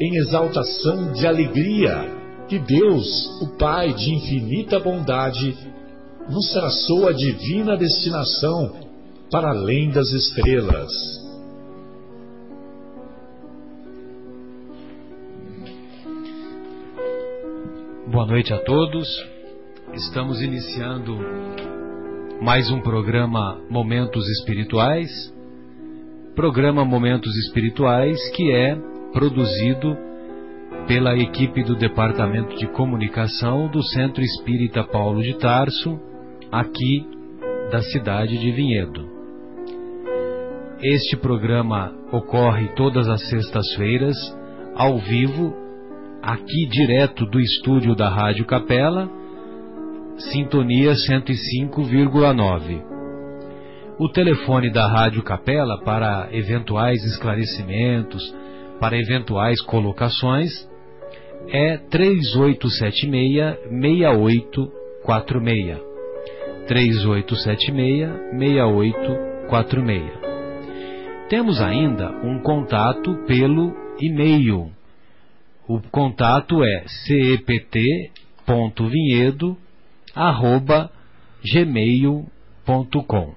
em exaltação de alegria que Deus, o Pai de infinita bondade, nos traçou a divina destinação para além das estrelas. Boa noite a todos. Estamos iniciando mais um programa Momentos Espirituais. Programa Momentos Espirituais que é produzido pela equipe do Departamento de Comunicação do Centro Espírita Paulo de Tarso, aqui da cidade de Vinhedo. Este programa ocorre todas as sextas-feiras, ao vivo, aqui direto do estúdio da Rádio Capela, sintonia 105,9. O telefone da Rádio Capela para eventuais esclarecimentos, para eventuais colocações é 3876-6846. 3876-6846. Temos ainda um contato pelo e-mail. O contato é cept.vinhedo.gmail.com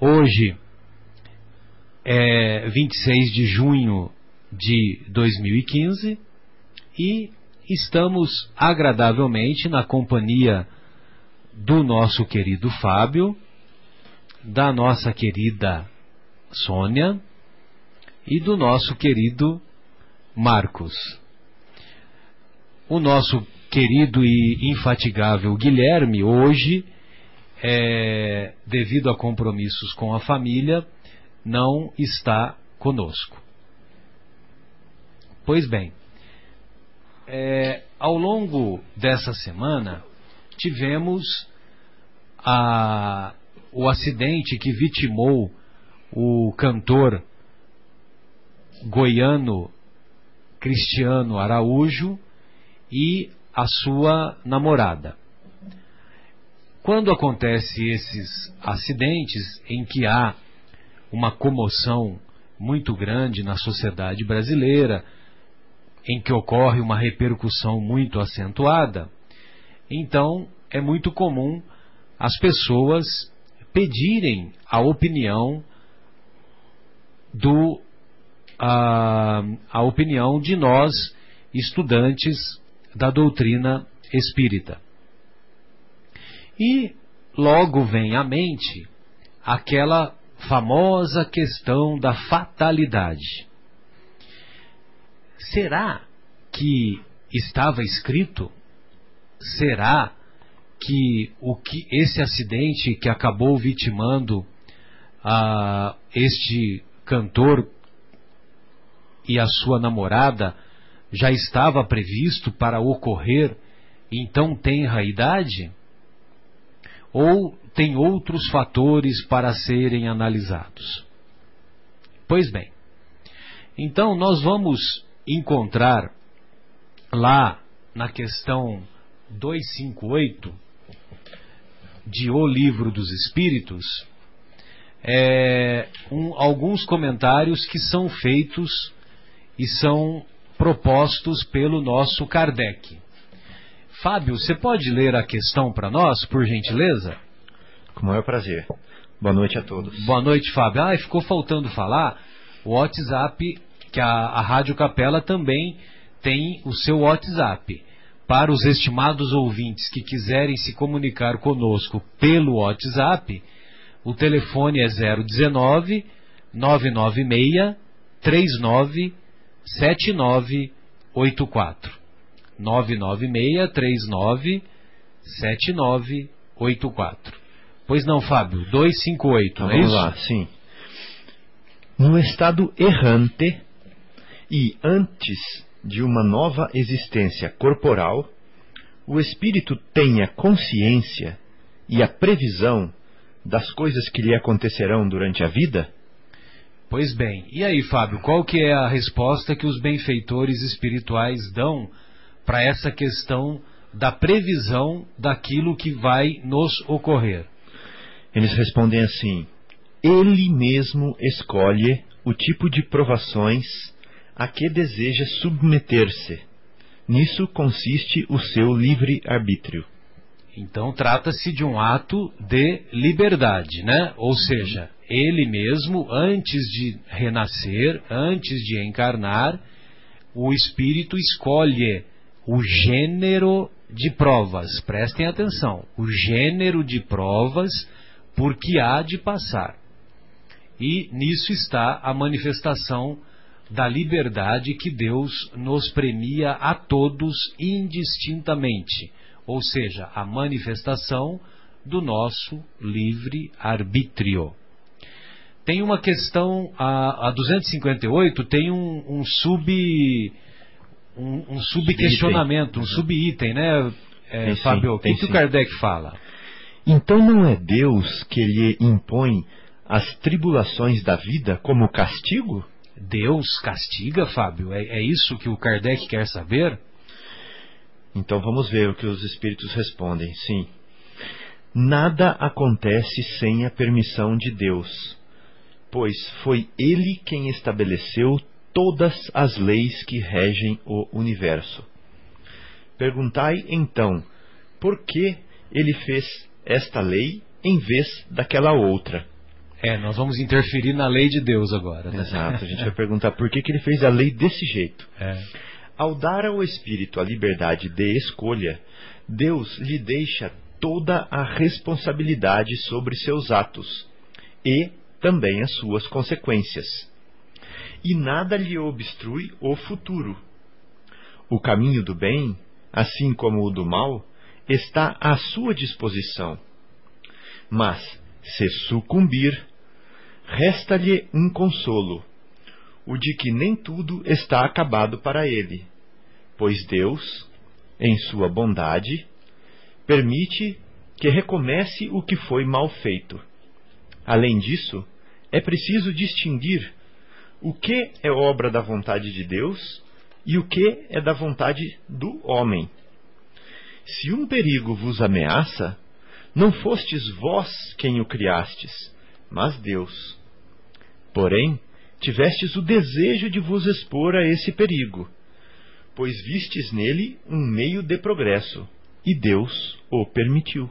Hoje, é 26 de junho de 2015 e estamos agradavelmente na companhia do nosso querido Fábio, da nossa querida Sônia e do nosso querido Marcos. O nosso querido e infatigável Guilherme, hoje, é, devido a compromissos com a família, não está conosco. Pois bem, é, ao longo dessa semana tivemos a, o acidente que vitimou o cantor goiano Cristiano Araújo e a sua namorada. Quando acontece esses acidentes em que há uma comoção muito grande na sociedade brasileira, em que ocorre uma repercussão muito acentuada, então é muito comum as pessoas pedirem a opinião do a, a opinião de nós estudantes da doutrina espírita. E logo vem à mente aquela famosa questão da fatalidade. Será que estava escrito? Será que o que esse acidente que acabou vitimando a este cantor e a sua namorada já estava previsto para ocorrer em tão tenra idade? Ou tem outros fatores para serem analisados. Pois bem, então nós vamos encontrar lá na questão 258 de O Livro dos Espíritos é, um, alguns comentários que são feitos e são propostos pelo nosso Kardec. Fábio, você pode ler a questão para nós, por gentileza? Com o maior prazer. Boa noite a todos. Boa noite, Fábio. Ah, ficou faltando falar o WhatsApp, que a, a Rádio Capela também tem o seu WhatsApp. para os estimados ouvintes que quiserem se comunicar conosco pelo WhatsApp, o telefone é 019 996 39 7984. 996 39 7984. Pois não, Fábio, 258, então, não é vamos isso? lá, sim. No estado errante e antes de uma nova existência corporal, o espírito tem a consciência e a previsão das coisas que lhe acontecerão durante a vida? Pois bem, e aí, Fábio, qual que é a resposta que os benfeitores espirituais dão para essa questão da previsão daquilo que vai nos ocorrer? Eles respondem assim: Ele mesmo escolhe o tipo de provações a que deseja submeter-se. Nisso consiste o seu livre arbítrio. Então trata-se de um ato de liberdade, né? Ou seja, ele mesmo, antes de renascer, antes de encarnar, o espírito escolhe o gênero de provas. Prestem atenção, o gênero de provas por que há de passar. E nisso está a manifestação da liberdade que Deus nos premia a todos indistintamente, ou seja, a manifestação do nosso livre arbítrio. Tem uma questão, a, a 258 tem um, um sub um, um sub-questionamento, um sub-item, né, é, Fábio? O que, que o Kardec fala? Então não é Deus que lhe impõe as tribulações da vida como castigo? Deus castiga, Fábio? É, é isso que o Kardec quer saber? Então vamos ver o que os espíritos respondem. Sim. Nada acontece sem a permissão de Deus, pois foi Ele quem estabeleceu todas as leis que regem o universo. Perguntai então, por que Ele fez esta lei em vez daquela outra? É, nós vamos interferir na lei de Deus agora. Né? Exato, a gente vai perguntar por que, que ele fez a lei desse jeito. É. Ao dar ao espírito a liberdade de escolha, Deus lhe deixa toda a responsabilidade sobre seus atos e também as suas consequências. E nada lhe obstrui o futuro. O caminho do bem, assim como o do mal, está à sua disposição. Mas, se sucumbir, resta-lhe um consolo, o de que nem tudo está acabado para ele, pois Deus, em sua bondade, permite que recomece o que foi mal feito. Além disso, é preciso distinguir o que é obra da vontade de Deus e o que é da vontade do homem. Se um perigo vos ameaça, não fostes vós quem o criastes, mas Deus. Porém, tivestes o desejo de vos expor a esse perigo, pois vistes nele um meio de progresso, e Deus o permitiu.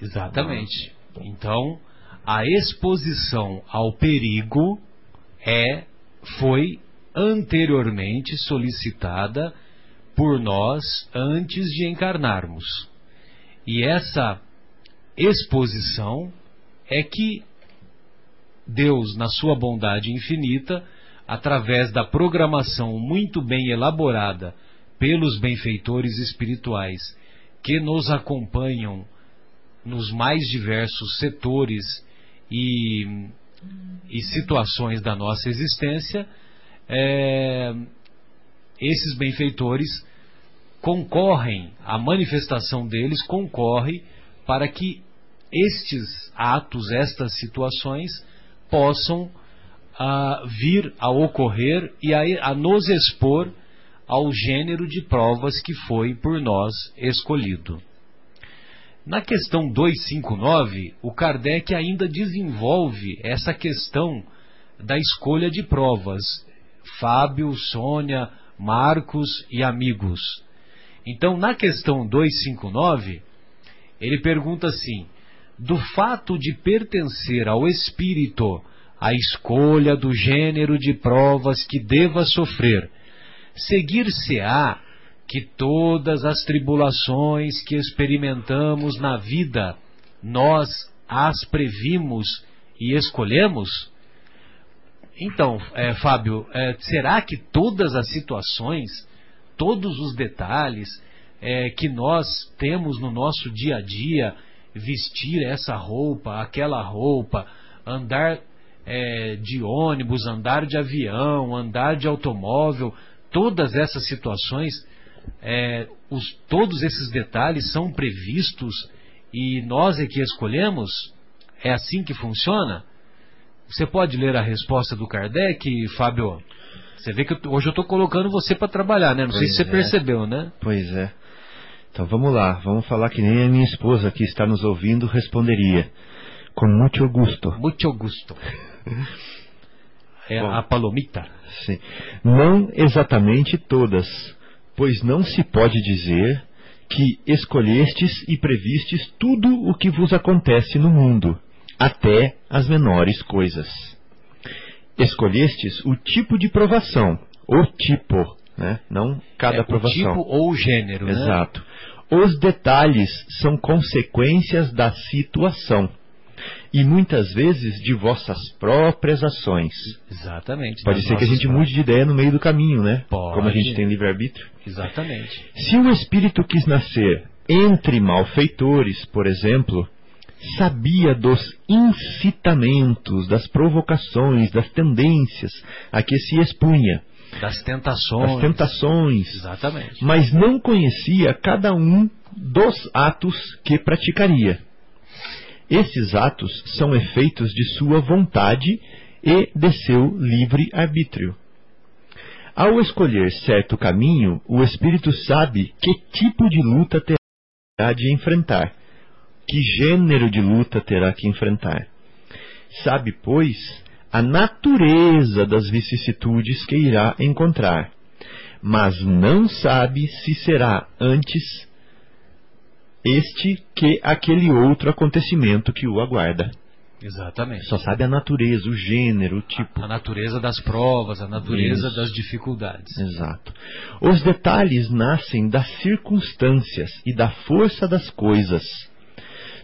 Exatamente. Então, a exposição ao perigo é foi anteriormente solicitada por nós antes de encarnarmos. E essa exposição é que Deus, na sua bondade infinita, através da programação muito bem elaborada pelos benfeitores espirituais que nos acompanham nos mais diversos setores e, e situações da nossa existência, é, esses benfeitores concorrem, a manifestação deles concorre para que estes atos, estas situações possam uh, vir a ocorrer e a, a nos expor ao gênero de provas que foi por nós escolhido. Na questão 259, o Kardec ainda desenvolve essa questão da escolha de provas. Fábio, Sônia, Marcos e amigos. Então, na questão 259, ele pergunta assim: do fato de pertencer ao espírito a escolha do gênero de provas que deva sofrer, seguir-se-á que todas as tribulações que experimentamos na vida, nós as previmos e escolhemos? Então, é, Fábio, é, será que todas as situações, todos os detalhes é, que nós temos no nosso dia a dia, vestir essa roupa, aquela roupa, andar é, de ônibus, andar de avião, andar de automóvel, todas essas situações, é, os, todos esses detalhes são previstos e nós é que escolhemos? É assim que funciona? Você pode ler a resposta do Kardec, Fábio? Você vê que hoje eu estou colocando você para trabalhar, né? Não pois sei se você é. percebeu, né? Pois é. Então vamos lá, vamos falar que nem a minha esposa que está nos ouvindo responderia. Com muito gosto. Muito gosto. É Bom, a palomita. Sim. Não exatamente todas, pois não se pode dizer que escolhestes e previstes tudo o que vos acontece no mundo, até as menores coisas. Escolhestes o tipo de provação, o tipo, né? não cada é, provação. O tipo ou o gênero. Né? Exato. Né? Os detalhes são consequências da situação e muitas vezes de vossas próprias ações. Exatamente. Pode ser que a gente mude de ideia no meio do caminho, né? Pode. Como a gente tem livre-arbítrio. Exatamente. Se o espírito quis nascer entre malfeitores, por exemplo, sabia dos incitamentos, das provocações, das tendências a que se expunha. Das tentações. Das tentações. Exatamente. Mas não conhecia cada um dos atos que praticaria. Esses atos são efeitos de sua vontade e de seu livre arbítrio. Ao escolher certo caminho, o espírito sabe que tipo de luta terá de enfrentar que gênero de luta terá que enfrentar. Sabe, pois, a natureza das vicissitudes que irá encontrar, mas não sabe se será antes este que aquele outro acontecimento que o aguarda. Exatamente. Só sabe a natureza, o gênero, o tipo. A, a natureza das provas, a natureza Isso. das dificuldades. Exato. Os detalhes nascem das circunstâncias e da força das coisas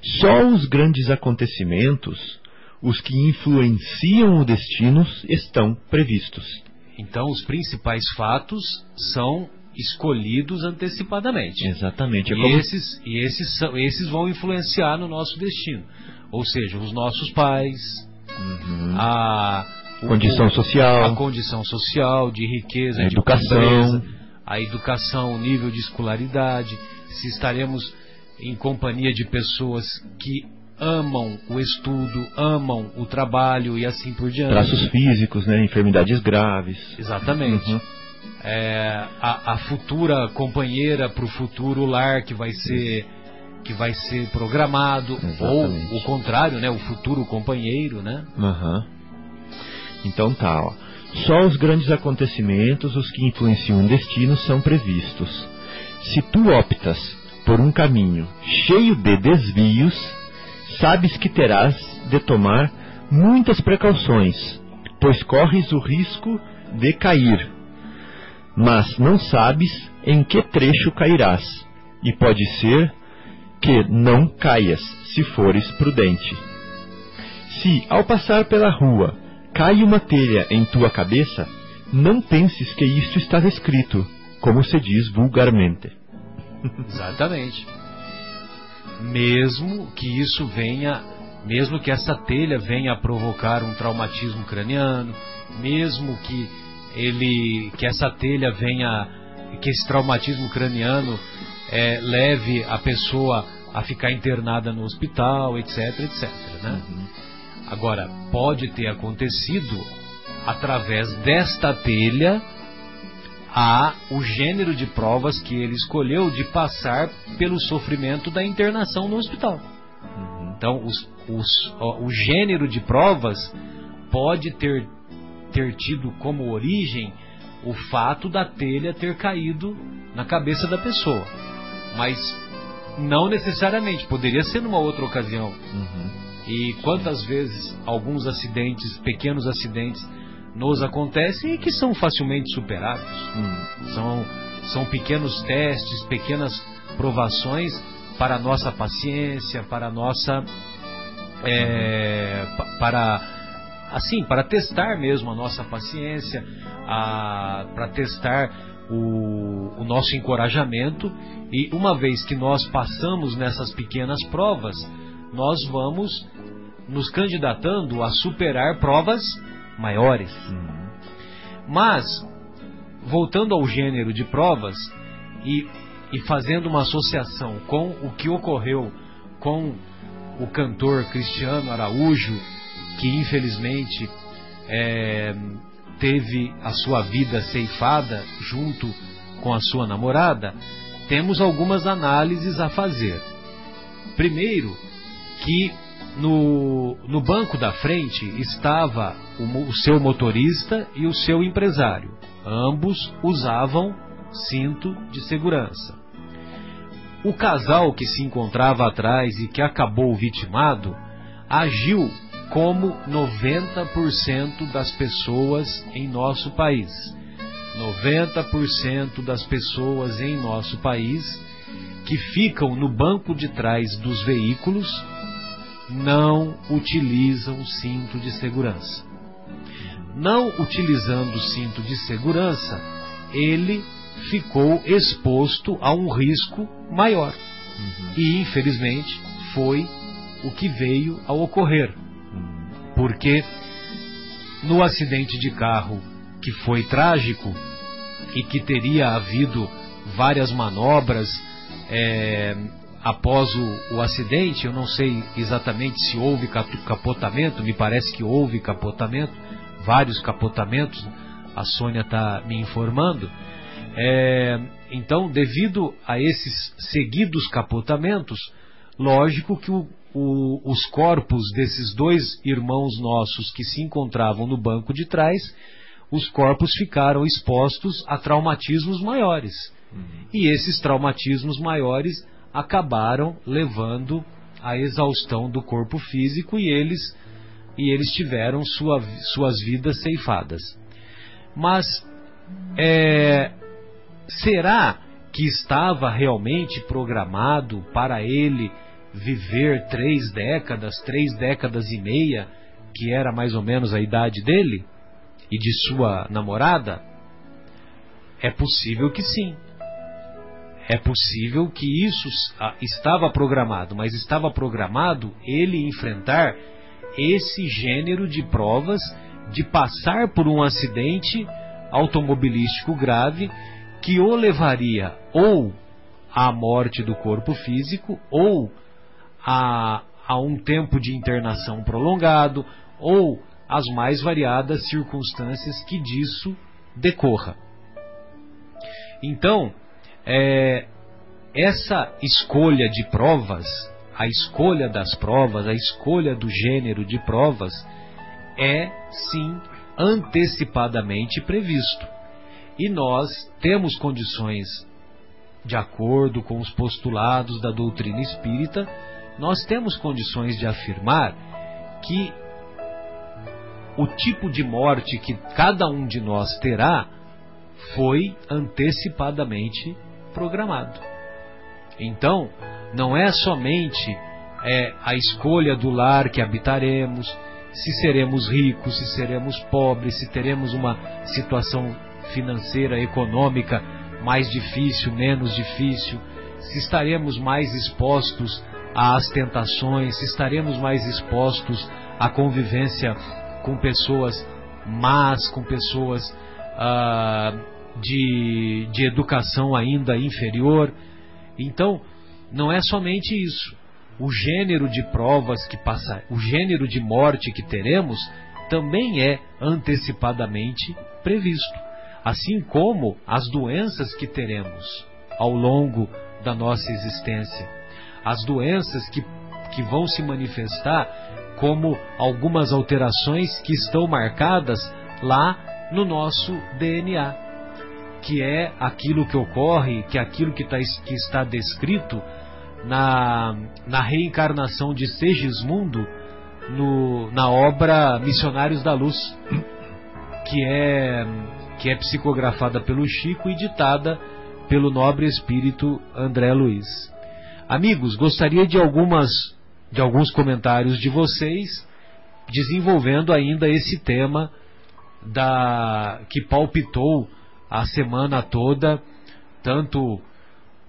só os grandes acontecimentos, os que influenciam o destino, estão previstos. Então, os principais fatos são escolhidos antecipadamente. Exatamente. É e, esses, e esses, são, esses vão influenciar no nosso destino. Ou seja, os nossos pais, uhum. a condição o, social, a condição social de riqueza, a de educação, pobreza, a educação, o nível de escolaridade, se estaremos em companhia de pessoas que amam o estudo, amam o trabalho e assim por diante. Traços físicos, né? enfermidades graves. Exatamente. Uhum. É, a, a, futura companheira para o futuro lar que vai ser que vai ser programado Exatamente. ou o contrário, né? O futuro companheiro, né? Uhum. Então tá, ó. Só os grandes acontecimentos, os que influenciam o destino, são previstos. Se tu optas por um caminho cheio de desvios, sabes que terás de tomar muitas precauções, pois corres o risco de cair. Mas não sabes em que trecho cairás, e pode ser que não caias, se fores prudente. Se, ao passar pela rua, cai uma telha em tua cabeça, não penses que isto estava escrito, como se diz vulgarmente. Exatamente. Mesmo que isso venha, mesmo que essa telha venha a provocar um traumatismo craniano, mesmo que ele, que essa telha venha, que esse traumatismo craniano é, leve a pessoa a ficar internada no hospital, etc, etc. Né? Uhum. Agora, pode ter acontecido através desta telha a o gênero de provas que ele escolheu de passar pelo sofrimento da internação no hospital. Uhum. Então, os, os, o, o gênero de provas pode ter, ter tido como origem o fato da telha ter caído na cabeça da pessoa. Mas não necessariamente, poderia ser numa outra ocasião. Uhum. E quantas vezes alguns acidentes, pequenos acidentes, nos acontecem e que são facilmente superados. Hum. São são pequenos testes, pequenas provações para a nossa paciência, para a nossa. É, para assim, para testar mesmo a nossa paciência, para testar o, o nosso encorajamento. E uma vez que nós passamos nessas pequenas provas, nós vamos nos candidatando a superar provas maiores. Mas, voltando ao gênero de provas e, e fazendo uma associação com o que ocorreu com o cantor Cristiano Araújo, que infelizmente é, teve a sua vida ceifada junto com a sua namorada, temos algumas análises a fazer. Primeiro, que no, no banco da frente estava o, o seu motorista e o seu empresário. Ambos usavam cinto de segurança. O casal que se encontrava atrás e que acabou vitimado agiu como 90% das pessoas em nosso país. 90% das pessoas em nosso país que ficam no banco de trás dos veículos não utilizam o cinto de segurança. Não utilizando o cinto de segurança, ele ficou exposto a um risco maior. Uhum. E, infelizmente, foi o que veio a ocorrer. Porque no acidente de carro que foi trágico e que teria havido várias manobras é, após o, o, acidente, eu não sei exatamente se houve capotamento, me parece que houve capotamento, vários capotamentos, a Sônia está me informando. É, então, devido a esses seguidos capotamentos, lógico que o, o, os corpos desses dois irmãos nossos que se encontravam no banco de trás, os corpos ficaram expostos a traumatismos maiores. Uhum. E esses traumatismos maiores acabaram levando à exaustão do corpo físico e eles e eles tiveram sua, suas vidas ceifadas. Mas é, será que estava realmente programado para ele viver três décadas, três décadas e meia, que era mais ou menos a idade dele e de sua namorada? É possível que sim. É possível que isso estava programado, mas estava programado ele enfrentar esse gênero de provas de passar por um acidente automobilístico grave que o levaria ou à morte do corpo físico ou a, a um tempo de internação prolongado ou as mais variadas circunstâncias que disso decorra. Então, é, essa escolha de provas, a escolha das provas, a escolha do gênero de provas, é sim antecipadamente previsto. E nós temos condições, de acordo com os postulados da doutrina espírita, nós temos condições de afirmar que o tipo de morte que cada um de nós terá foi antecipadamente programado. Então, não é somente é, a escolha do lar que habitaremos, se seremos ricos, se seremos pobres, se teremos uma situação financeira, econômica mais difícil, menos difícil, se estaremos mais expostos às tentações, se estaremos mais expostos à convivência com pessoas más, com pessoas ah, de, de educação ainda inferior. Então, não é somente isso. O gênero de provas que passa, o gênero de morte que teremos também é antecipadamente previsto, assim como as doenças que teremos ao longo da nossa existência, as doenças que, que vão se manifestar como algumas alterações que estão marcadas lá no nosso DNA que é aquilo que ocorre, que é aquilo que, tá, que está descrito na, na reencarnação de Segismundo no, na obra Missionários da Luz, que é, que é psicografada pelo Chico e ditada pelo nobre espírito André Luiz. Amigos, gostaria de algumas de alguns comentários de vocês desenvolvendo ainda esse tema da que palpitou a semana toda, tanto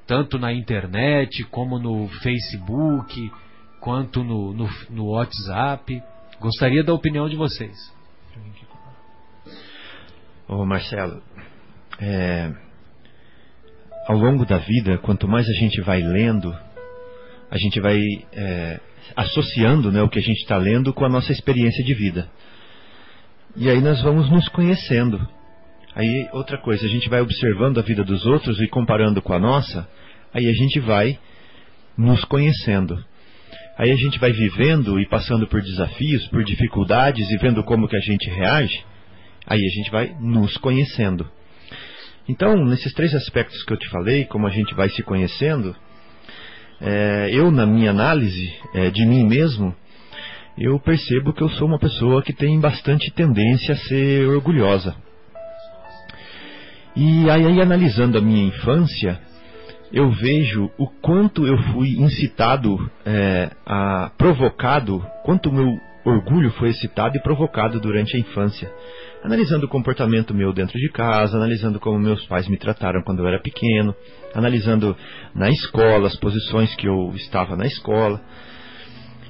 tanto na internet como no Facebook, quanto no, no, no WhatsApp. Gostaria da opinião de vocês. Ô Marcelo, é, ao longo da vida, quanto mais a gente vai lendo, a gente vai é, associando né, o que a gente está lendo com a nossa experiência de vida. E aí nós vamos nos conhecendo. Aí outra coisa, a gente vai observando a vida dos outros e comparando com a nossa, aí a gente vai nos conhecendo. Aí a gente vai vivendo e passando por desafios, por dificuldades e vendo como que a gente reage. Aí a gente vai nos conhecendo. Então, nesses três aspectos que eu te falei, como a gente vai se conhecendo, é, eu, na minha análise é, de mim mesmo, eu percebo que eu sou uma pessoa que tem bastante tendência a ser orgulhosa. E aí, analisando a minha infância, eu vejo o quanto eu fui incitado, é, a, provocado, quanto o meu orgulho foi excitado e provocado durante a infância. Analisando o comportamento meu dentro de casa, analisando como meus pais me trataram quando eu era pequeno, analisando na escola, as posições que eu estava na escola.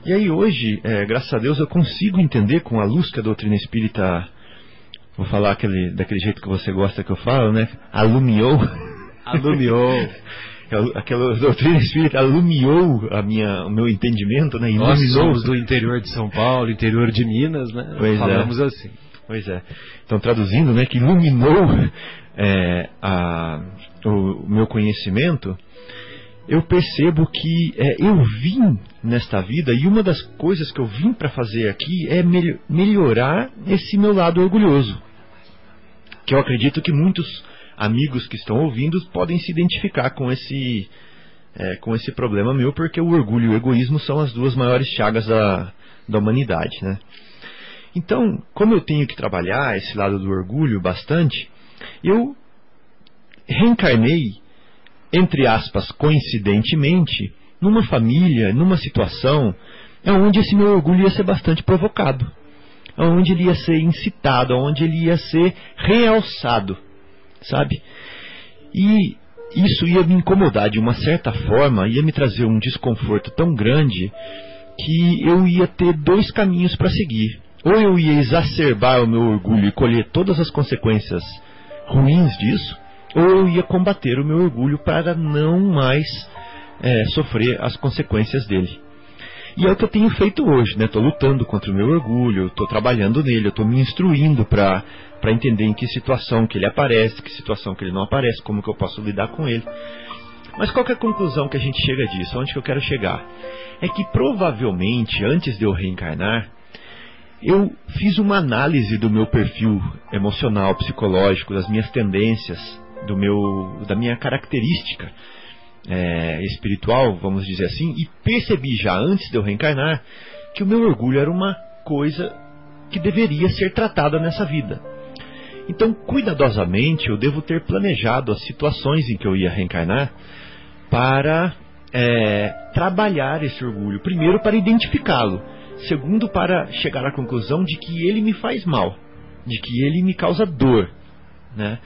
E aí hoje, é, graças a Deus, eu consigo entender com a luz que a doutrina espírita, vou falar aquele, daquele jeito que você gosta que eu falo, né? Alumiou. Alumiou. aquela doutrina espírita alumiou a minha, o meu entendimento, né? Iluminou. Nós somos do interior de São Paulo, interior de Minas, né? Pois é. Falamos é. assim. Pois é. Então, traduzindo, né, que iluminou é, a, o meu conhecimento, eu percebo que é, eu vim nesta vida e uma das coisas que eu vim para fazer aqui é mel melhorar esse meu lado orgulhoso. Que eu acredito que muitos amigos que estão ouvindo podem se identificar com esse, é, com esse problema meu, porque o orgulho e o egoísmo são as duas maiores chagas da, da humanidade. Né? Então, como eu tenho que trabalhar esse lado do orgulho bastante, eu reencarnei, entre aspas, coincidentemente, numa família, numa situação onde esse meu orgulho ia ser bastante provocado, onde ele ia ser incitado, onde ele ia ser realçado, sabe? E isso ia me incomodar de uma certa forma, ia me trazer um desconforto tão grande que eu ia ter dois caminhos para seguir. Ou eu ia exacerbar o meu orgulho e colher todas as consequências ruins disso, ou eu ia combater o meu orgulho para não mais é, sofrer as consequências dele. E é o que eu tenho feito hoje, né? Estou lutando contra o meu orgulho, estou trabalhando nele, estou me instruindo para entender em que situação que ele aparece, que situação que ele não aparece, como que eu posso lidar com ele. Mas qual é a conclusão que a gente chega disso? Onde que eu quero chegar? É que provavelmente antes de eu reencarnar, eu fiz uma análise do meu perfil emocional, psicológico, das minhas tendências, do meu, da minha característica é, espiritual, vamos dizer assim, e percebi já antes de eu reencarnar que o meu orgulho era uma coisa que deveria ser tratada nessa vida. Então, cuidadosamente, eu devo ter planejado as situações em que eu ia reencarnar para é, trabalhar esse orgulho. Primeiro, para identificá-lo Segundo, para chegar à conclusão de que ele me faz mal, de que ele me causa dor. Né?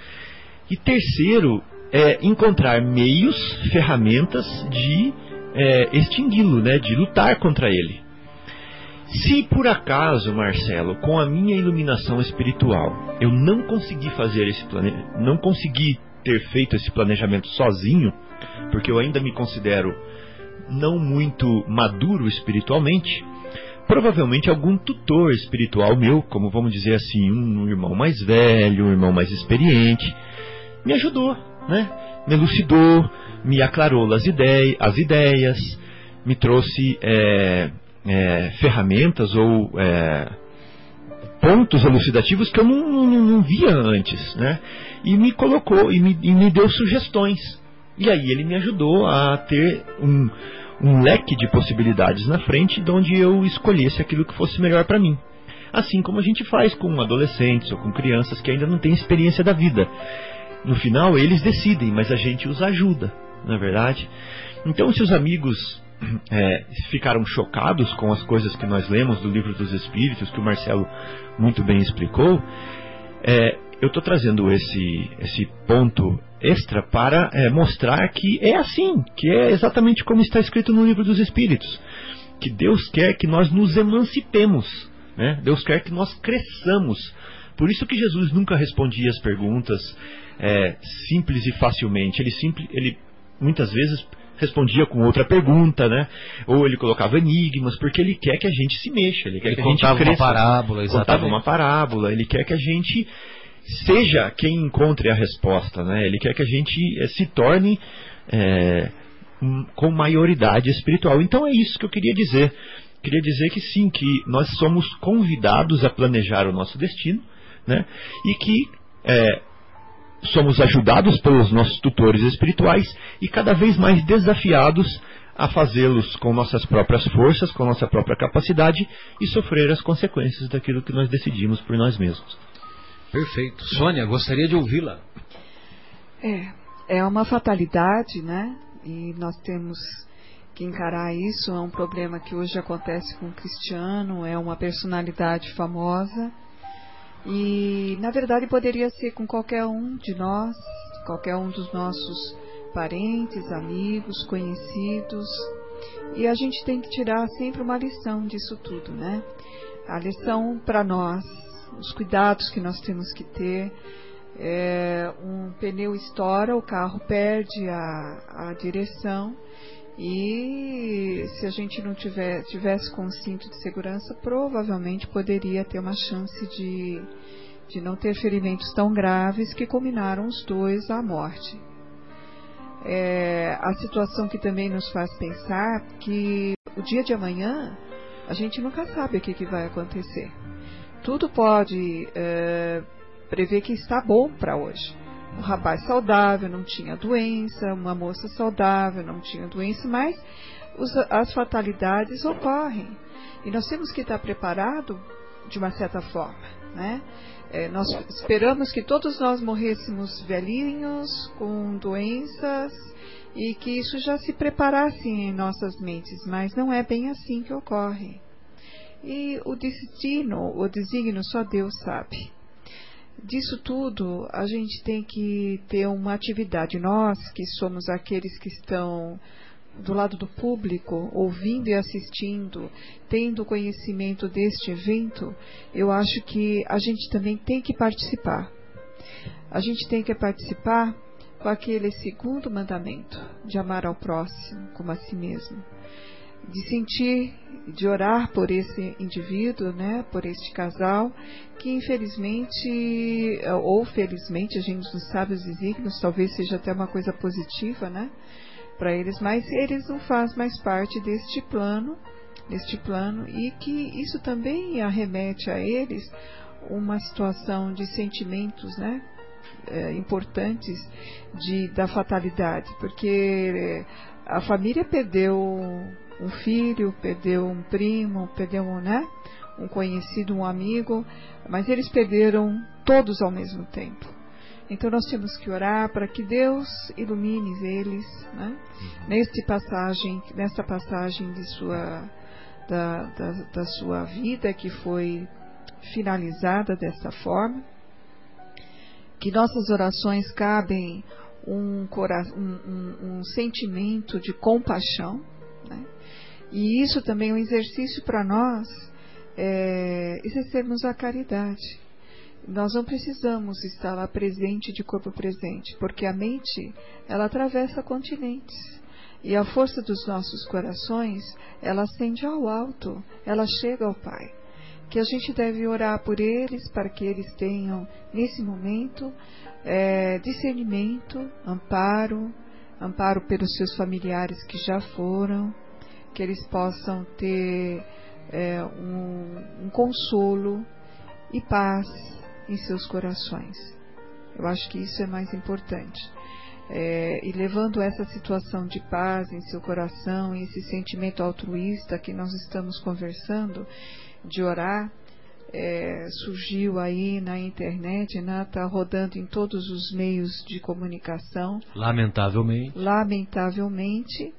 E terceiro, é encontrar meios, ferramentas de é, extingui-lo, né? de lutar contra ele. Se por acaso, Marcelo, com a minha iluminação espiritual, eu não consegui fazer esse plane... não consegui ter feito esse planejamento sozinho, porque eu ainda me considero não muito maduro espiritualmente, provavelmente algum tutor espiritual meu, como vamos dizer assim, um irmão mais velho, um irmão mais experiente, me ajudou, né? Me elucidou, me aclarou as, ideias, as ideias, me trouxe é, é, ferramentas ou é, pontos elucidativos que eu não, não, não, via antes, né? E me colocou e me, e me deu sugestões. E aí ele me ajudou a ter um, um leque de possibilidades na frente de onde eu escolhesse aquilo que fosse melhor para mim. Assim como a gente faz com adolescentes ou com crianças que ainda não têm experiência da vida. No final eles decidem, mas a gente os ajuda, não é verdade? Então, se os amigos é, ficaram chocados com as coisas que nós lemos do livro dos Espíritos, que o Marcelo muito bem explicou, é, eu estou trazendo esse, esse ponto extra para é, mostrar que é assim, que é exatamente como está escrito no livro dos Espíritos, que Deus quer que nós nos emancipemos, né? Deus quer que nós cresçamos. Por isso que Jesus nunca respondia as perguntas é, simples e facilmente. Ele, simples, ele muitas vezes respondia com outra pergunta, né? Ou ele colocava enigmas, porque ele quer que a gente se mexa, ele quer ele que a gente cresça. uma parábola, exatamente. Contava uma parábola, ele quer que a gente seja quem encontre a resposta, né? Ele quer que a gente é, se torne é, com maioridade espiritual. Então é isso que eu queria dizer. Queria dizer que sim, que nós somos convidados a planejar o nosso destino, né? E que é, somos ajudados pelos nossos tutores espirituais e cada vez mais desafiados a fazê-los com nossas próprias forças, com nossa própria capacidade e sofrer as consequências daquilo que nós decidimos por nós mesmos. Perfeito. Sônia, gostaria de ouvi-la. É, é uma fatalidade, né? E nós temos que encarar isso. É um problema que hoje acontece com o Cristiano, é uma personalidade famosa e, na verdade, poderia ser com qualquer um de nós, qualquer um dos nossos parentes, amigos, conhecidos. E a gente tem que tirar sempre uma lição disso tudo, né? A lição para nós, os cuidados que nós temos que ter. É, um pneu estoura, o carro perde a, a direção e se a gente não tiver, tivesse com o cinto de segurança, provavelmente poderia ter uma chance de, de não ter ferimentos tão graves que culminaram os dois à morte. É, a situação que também nos faz pensar que o dia de amanhã a gente nunca sabe o que, que vai acontecer. Tudo pode é, prever que está bom para hoje um rapaz saudável, não tinha doença, uma moça saudável, não tinha doença, mas os, as fatalidades ocorrem. E nós temos que estar preparados de uma certa forma, né? É, nós esperamos que todos nós morrêssemos velhinhos, com doenças, e que isso já se preparasse em nossas mentes, mas não é bem assim que ocorre. E o destino, o desígnio, só Deus sabe disso tudo, a gente tem que ter uma atividade. Nós, que somos aqueles que estão do lado do público, ouvindo e assistindo, tendo conhecimento deste evento, eu acho que a gente também tem que participar. A gente tem que participar com aquele segundo mandamento, de amar ao próximo como a si mesmo de sentir, de orar por esse indivíduo, né, por este casal, que infelizmente, ou felizmente, a gente não sabe os desígnios, talvez seja até uma coisa positiva, né, para eles, mas eles não fazem mais parte deste plano, deste plano, e que isso também arremete a eles uma situação de sentimentos, né, é, importantes de, da fatalidade, porque a família perdeu um filho, perdeu um primo, perdeu um, né, um conhecido, um amigo, mas eles perderam todos ao mesmo tempo. Então nós temos que orar para que Deus ilumine eles, né? Uhum. Neste passagem, nesta passagem de sua da, da, da sua vida que foi finalizada dessa forma, que nossas orações cabem um, um, um, um sentimento de compaixão? E isso também é um exercício para nós, é, exercermos a caridade. Nós não precisamos estar lá presente de corpo presente, porque a mente, ela atravessa continentes. E a força dos nossos corações, ela ascende ao alto, ela chega ao Pai. Que a gente deve orar por eles, para que eles tenham, nesse momento, é, discernimento, amparo, amparo pelos seus familiares que já foram, que eles possam ter é, um, um consolo e paz em seus corações. Eu acho que isso é mais importante. É, e levando essa situação de paz em seu coração e esse sentimento altruísta que nós estamos conversando, de orar, é, surgiu aí na internet, está né, tá rodando em todos os meios de comunicação. Lamentavelmente. Lamentavelmente.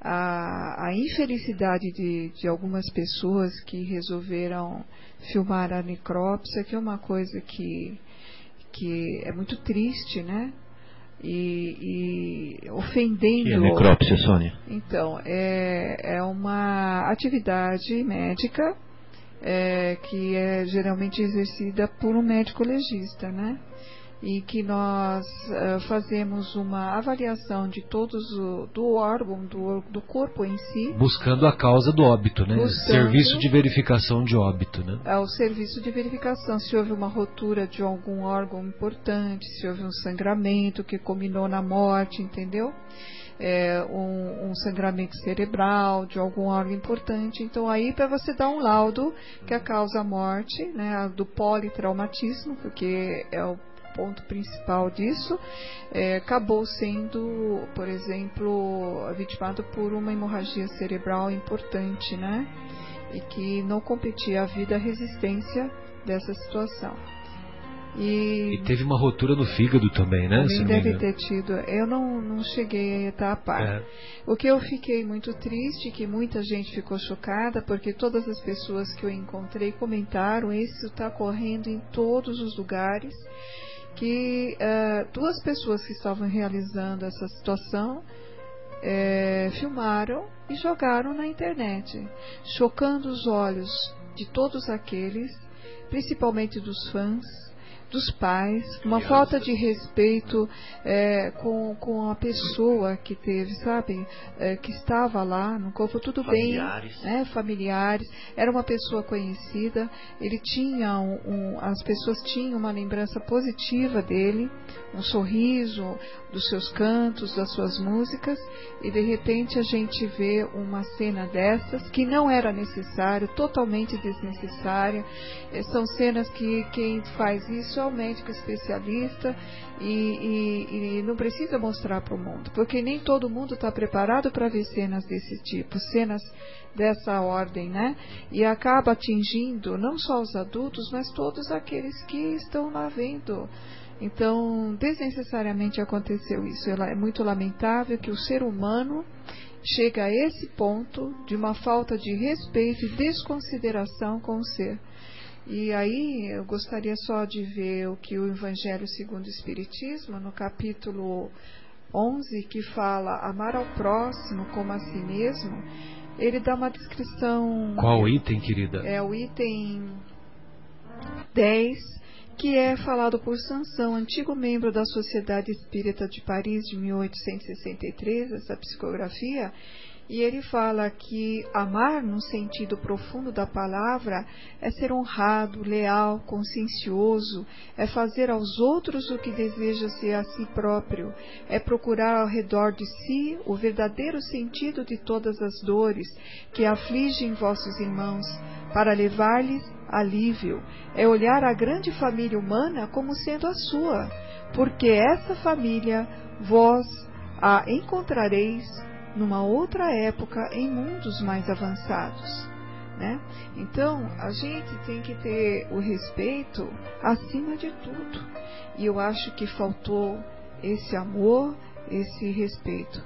A, a infelicidade de, de algumas pessoas que resolveram filmar a necrópsia, que é uma coisa que, que é muito triste, né? e, e ofendendo. Que é necrópsia, Sônia? Então, é, é uma atividade médica é, que é geralmente exercida por um médico legista, né? E que nós uh, fazemos uma avaliação de todos o, do órgão, do, do corpo em si. Buscando a causa do óbito, né? Serviço de verificação de óbito, né? É o serviço de verificação, se houve uma rotura de algum órgão importante, se houve um sangramento que culminou na morte, entendeu? é, um, um, sangramento cerebral de algum órgão importante. Então, aí para você dar um laudo que a causa a morte, né, do politraumatismo, porque é o ponto principal disso, é, acabou sendo, por exemplo, vitimado por uma hemorragia cerebral importante, né? E que não competia a vida a resistência dessa situação. E, e, teve uma rotura no fígado também, né? Também deve ter tido. Eu não, não cheguei a estar a par. É. O que eu fiquei muito triste, que muita gente ficou chocada, porque todas as pessoas que eu encontrei comentaram, isso está correndo em todos os lugares, que uh, duas pessoas que estavam realizando essa situação é, filmaram e jogaram na internet, chocando os olhos de todos aqueles, principalmente dos fãs, dos pais, uma falta de respeito é, com, com a pessoa que teve, sabe, é, que estava lá no corpo, tudo familiares. bem, né, familiares, era uma pessoa conhecida, ele tinha um, um, as pessoas tinham uma lembrança positiva dele, um sorriso dos seus cantos, das suas músicas, e de repente a gente vê uma cena dessas que não era necessária, totalmente desnecessária. É, são cenas que quem faz isso é o médico especialista e, e, e não precisa mostrar para o mundo, porque nem todo mundo está preparado para ver cenas desse tipo, cenas dessa ordem, né? E acaba atingindo não só os adultos, mas todos aqueles que estão lá vendo. Então, desnecessariamente aconteceu isso. É muito lamentável que o ser humano chega a esse ponto de uma falta de respeito e desconsideração com o ser. E aí eu gostaria só de ver o que o Evangelho segundo o Espiritismo, no capítulo 11, que fala amar ao próximo como a si mesmo, ele dá uma descrição. Qual item, querida? É o item 10, que é falado por Sansão, antigo membro da Sociedade Espírita de Paris de 1863, essa psicografia, e ele fala que amar, no sentido profundo da palavra, é ser honrado, leal, consciencioso, é fazer aos outros o que deseja ser a si próprio, é procurar ao redor de si o verdadeiro sentido de todas as dores que afligem vossos irmãos, para levar-lhes alívio, é olhar a grande família humana como sendo a sua, porque essa família vós a encontrareis numa outra época em mundos mais avançados. Né? Então, a gente tem que ter o respeito acima de tudo. E eu acho que faltou esse amor, esse respeito.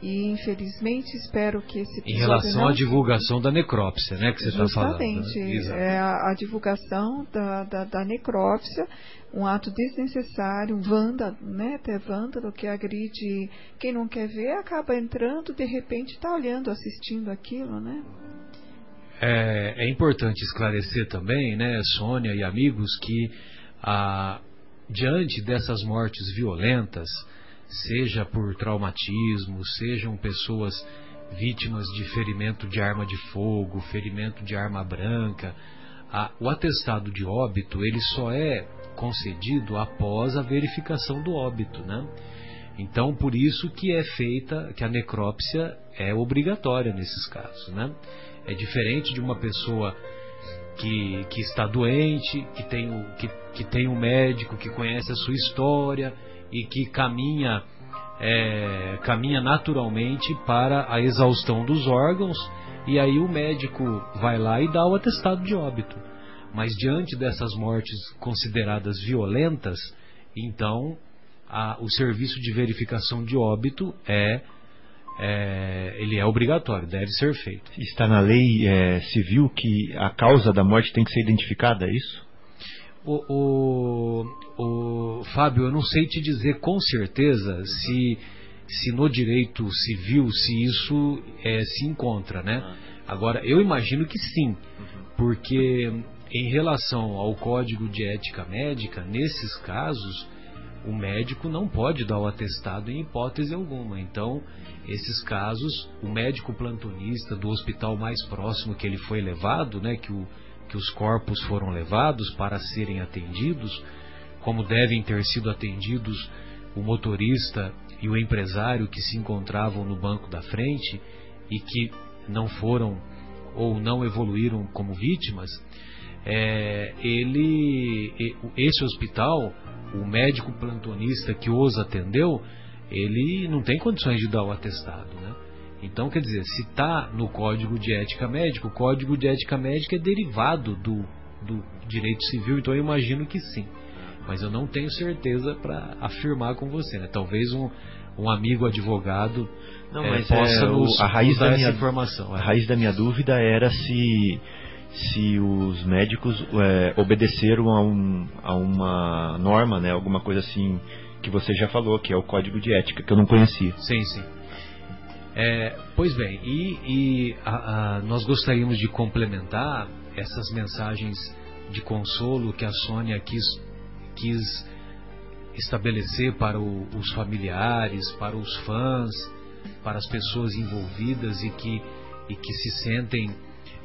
E infelizmente espero que esse Em relação não... à divulgação da necrópsia, né, que você está falando. Justamente, né? é a, a, divulgação da, da, da, necrópsia, um ato desnecessário, um vândalo, né, até vândalo que agride quem não quer ver, acaba entrando, de repente está olhando, assistindo aquilo, né. É, é, importante esclarecer também, né, Sônia e amigos, que a, diante dessas mortes violentas, seja por traumatismo, sejam pessoas vítimas de ferimento de arma de fogo, ferimento de arma branca, a, o atestado de óbito ele só é concedido após a verificação do óbito, né? Então, por isso que é feita, que a necrópsia é obrigatória nesses casos, né? É diferente de uma pessoa que, que está doente, que tem, o, que, que tem um médico que conhece a sua história, e que caminha, é, caminha naturalmente para a exaustão dos órgãos, e aí o médico vai lá e dá o atestado de óbito. Mas diante dessas mortes consideradas violentas, então a, o serviço de verificação de óbito é, é, ele é obrigatório, deve ser feito. Está na lei é, civil que a causa da morte tem que ser identificada, é isso? O, o, o, Fábio, eu não sei te dizer com certeza se, se no direito civil se isso é, se encontra, né? Ah. Agora, eu imagino que sim, uhum. porque em relação ao código de ética médica, nesses casos, o médico não pode dar o atestado em hipótese alguma. Então, esses casos, o médico plantonista do hospital mais próximo que ele foi levado, né, que, o, que os corpos foram levados para serem atendidos, como devem ter sido atendidos o motorista e o empresário que se encontravam no banco da frente e que não foram ou não evoluíram como vítimas, é, ele, esse hospital, o médico plantonista que os atendeu, ele não tem condições de dar o atestado, né? Então, quer dizer, se está no Código de Ética Médica, o Código de Ética Médica é derivado do, do direito civil, então eu imagino que sim. Mas eu não tenho certeza para afirmar com você, né? Talvez um, um amigo advogado não, é, possa é, nos, a raiz da minha, informação. A raiz da minha dúvida era se se os médicos é, obedeceram a, um, a uma norma, né, alguma coisa assim que você já falou, que é o código de ética, que eu não conhecia. Sim, sim. É, pois bem, e, e a, a, nós gostaríamos de complementar essas mensagens de consolo que a Sônia quis, quis estabelecer para o, os familiares, para os fãs, para as pessoas envolvidas e que, e que se sentem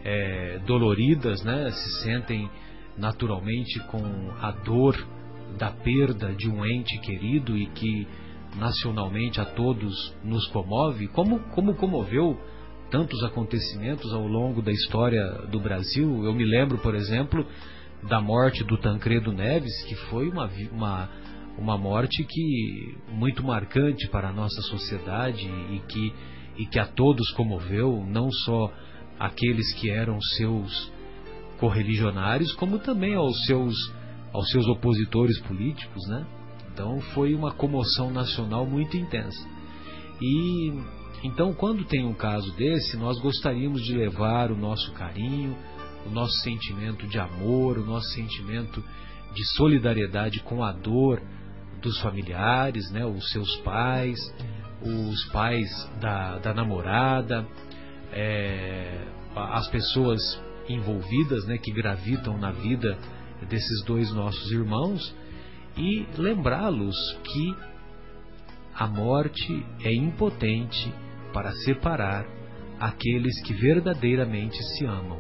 é, doloridas, né? se sentem naturalmente com a dor da perda de um ente querido e que nacionalmente a todos nos comove, como, como comoveu tantos acontecimentos ao longo da história do Brasil. Eu me lembro, por exemplo, da morte do Tancredo Neves, que foi uma, uma, uma morte que muito marcante para a nossa sociedade e que, e que a todos comoveu, não só aqueles que eram seus correligionários, como também aos seus, aos seus opositores políticos, né? Então foi uma comoção nacional muito intensa. E então, quando tem um caso desse, nós gostaríamos de levar o nosso carinho, o nosso sentimento de amor, o nosso sentimento de solidariedade com a dor dos familiares, né, os seus pais, os pais da, da namorada, é, as pessoas envolvidas, né, que gravitam na vida desses dois nossos irmãos e lembrá-los que a morte é impotente para separar aqueles que verdadeiramente se amam.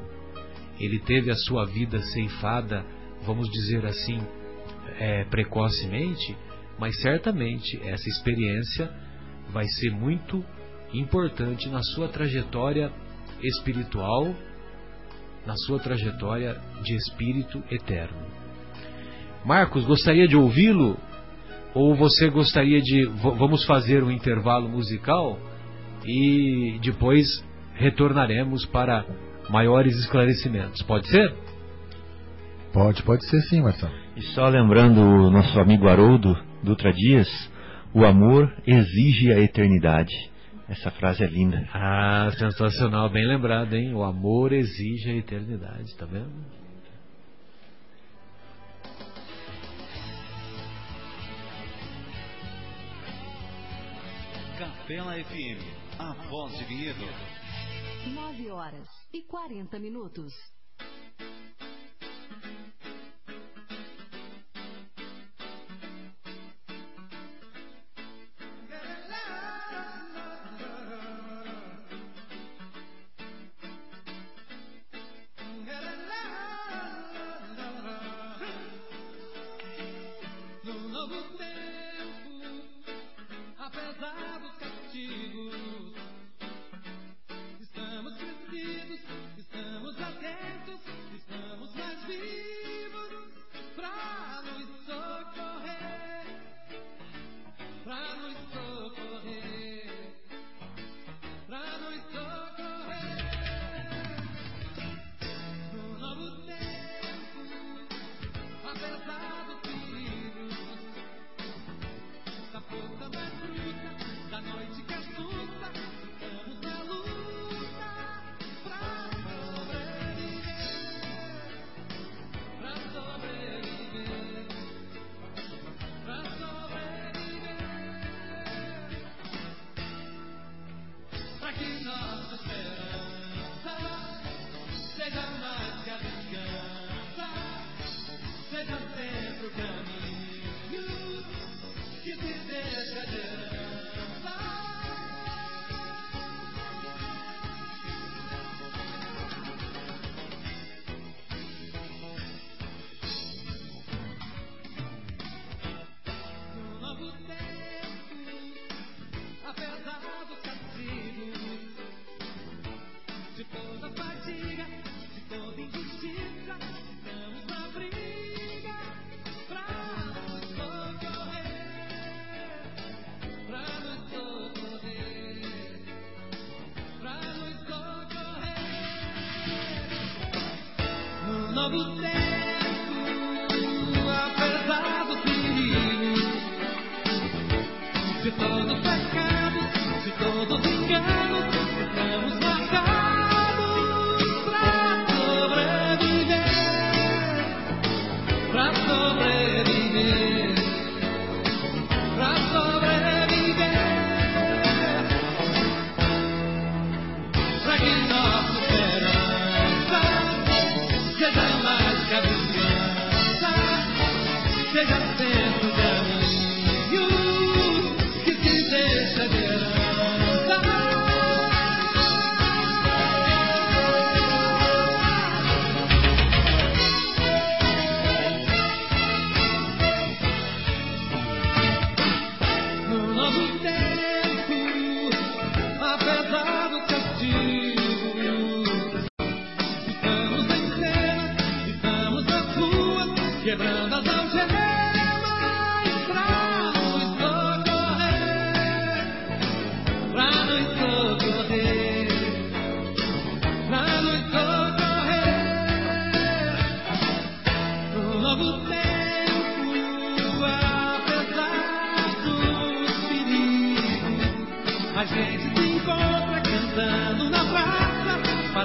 Ele teve a sua vida ceifada, vamos dizer assim, é, precocemente, mas certamente essa experiência vai ser muito importante na sua trajetória espiritual, na sua trajetória de espírito eterno. Marcos, gostaria de ouvi-lo? Ou você gostaria de. Vamos fazer um intervalo musical e depois retornaremos para maiores esclarecimentos. Pode ser? Pode, pode ser sim, Marcelo. E só lembrando o nosso amigo Haroldo Dutra Dias, o amor exige a eternidade. Essa frase é linda. Ah, sensacional, bem lembrado, hein? O amor exige a eternidade, tá vendo? Capela FM, a voz de Vinhedo. 9 horas e 40 minutos.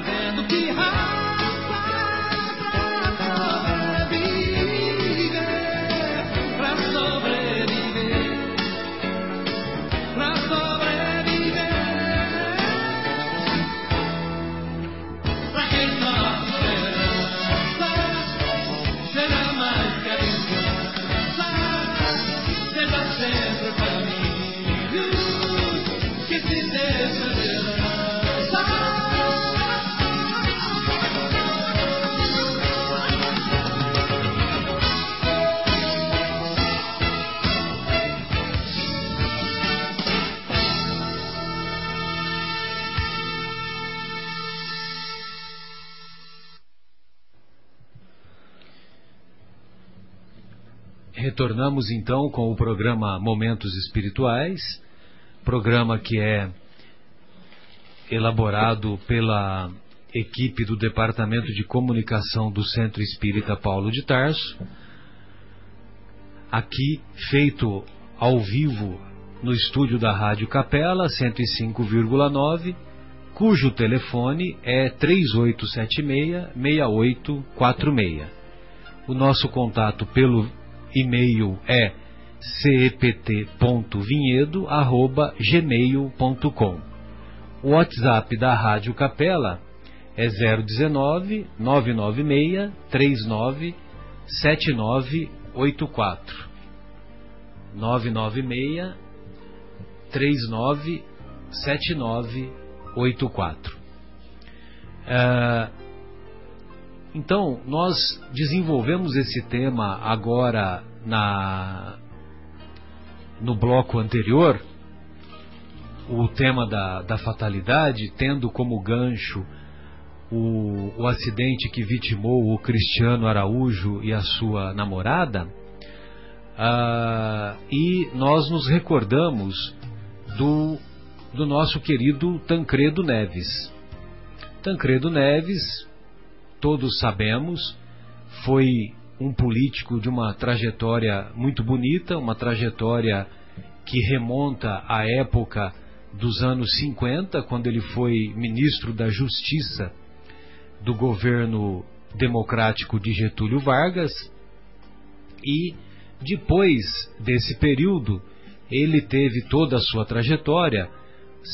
fazendo pirraça. Retornamos então com o programa Momentos Espirituais, programa que é elaborado pela equipe do Departamento de Comunicação do Centro Espírita Paulo de Tarso. Aqui feito ao vivo no estúdio da Rádio Capela 105,9, cujo telefone é 3876-6846. O nosso contato pelo e-mail é cept.vinhedo@gmail.com. O WhatsApp da Rádio Capela é 019 996 39 7984. 996 39 7984. Uh, então, nós desenvolvemos esse tema agora na no bloco anterior, o tema da, da fatalidade, tendo como gancho o, o acidente que vitimou o Cristiano Araújo e a sua namorada, uh, e nós nos recordamos do, do nosso querido Tancredo Neves. Tancredo Neves, todos sabemos, foi um político de uma trajetória muito bonita, uma trajetória que remonta à época dos anos 50, quando ele foi ministro da Justiça do governo democrático de Getúlio Vargas. E depois desse período, ele teve toda a sua trajetória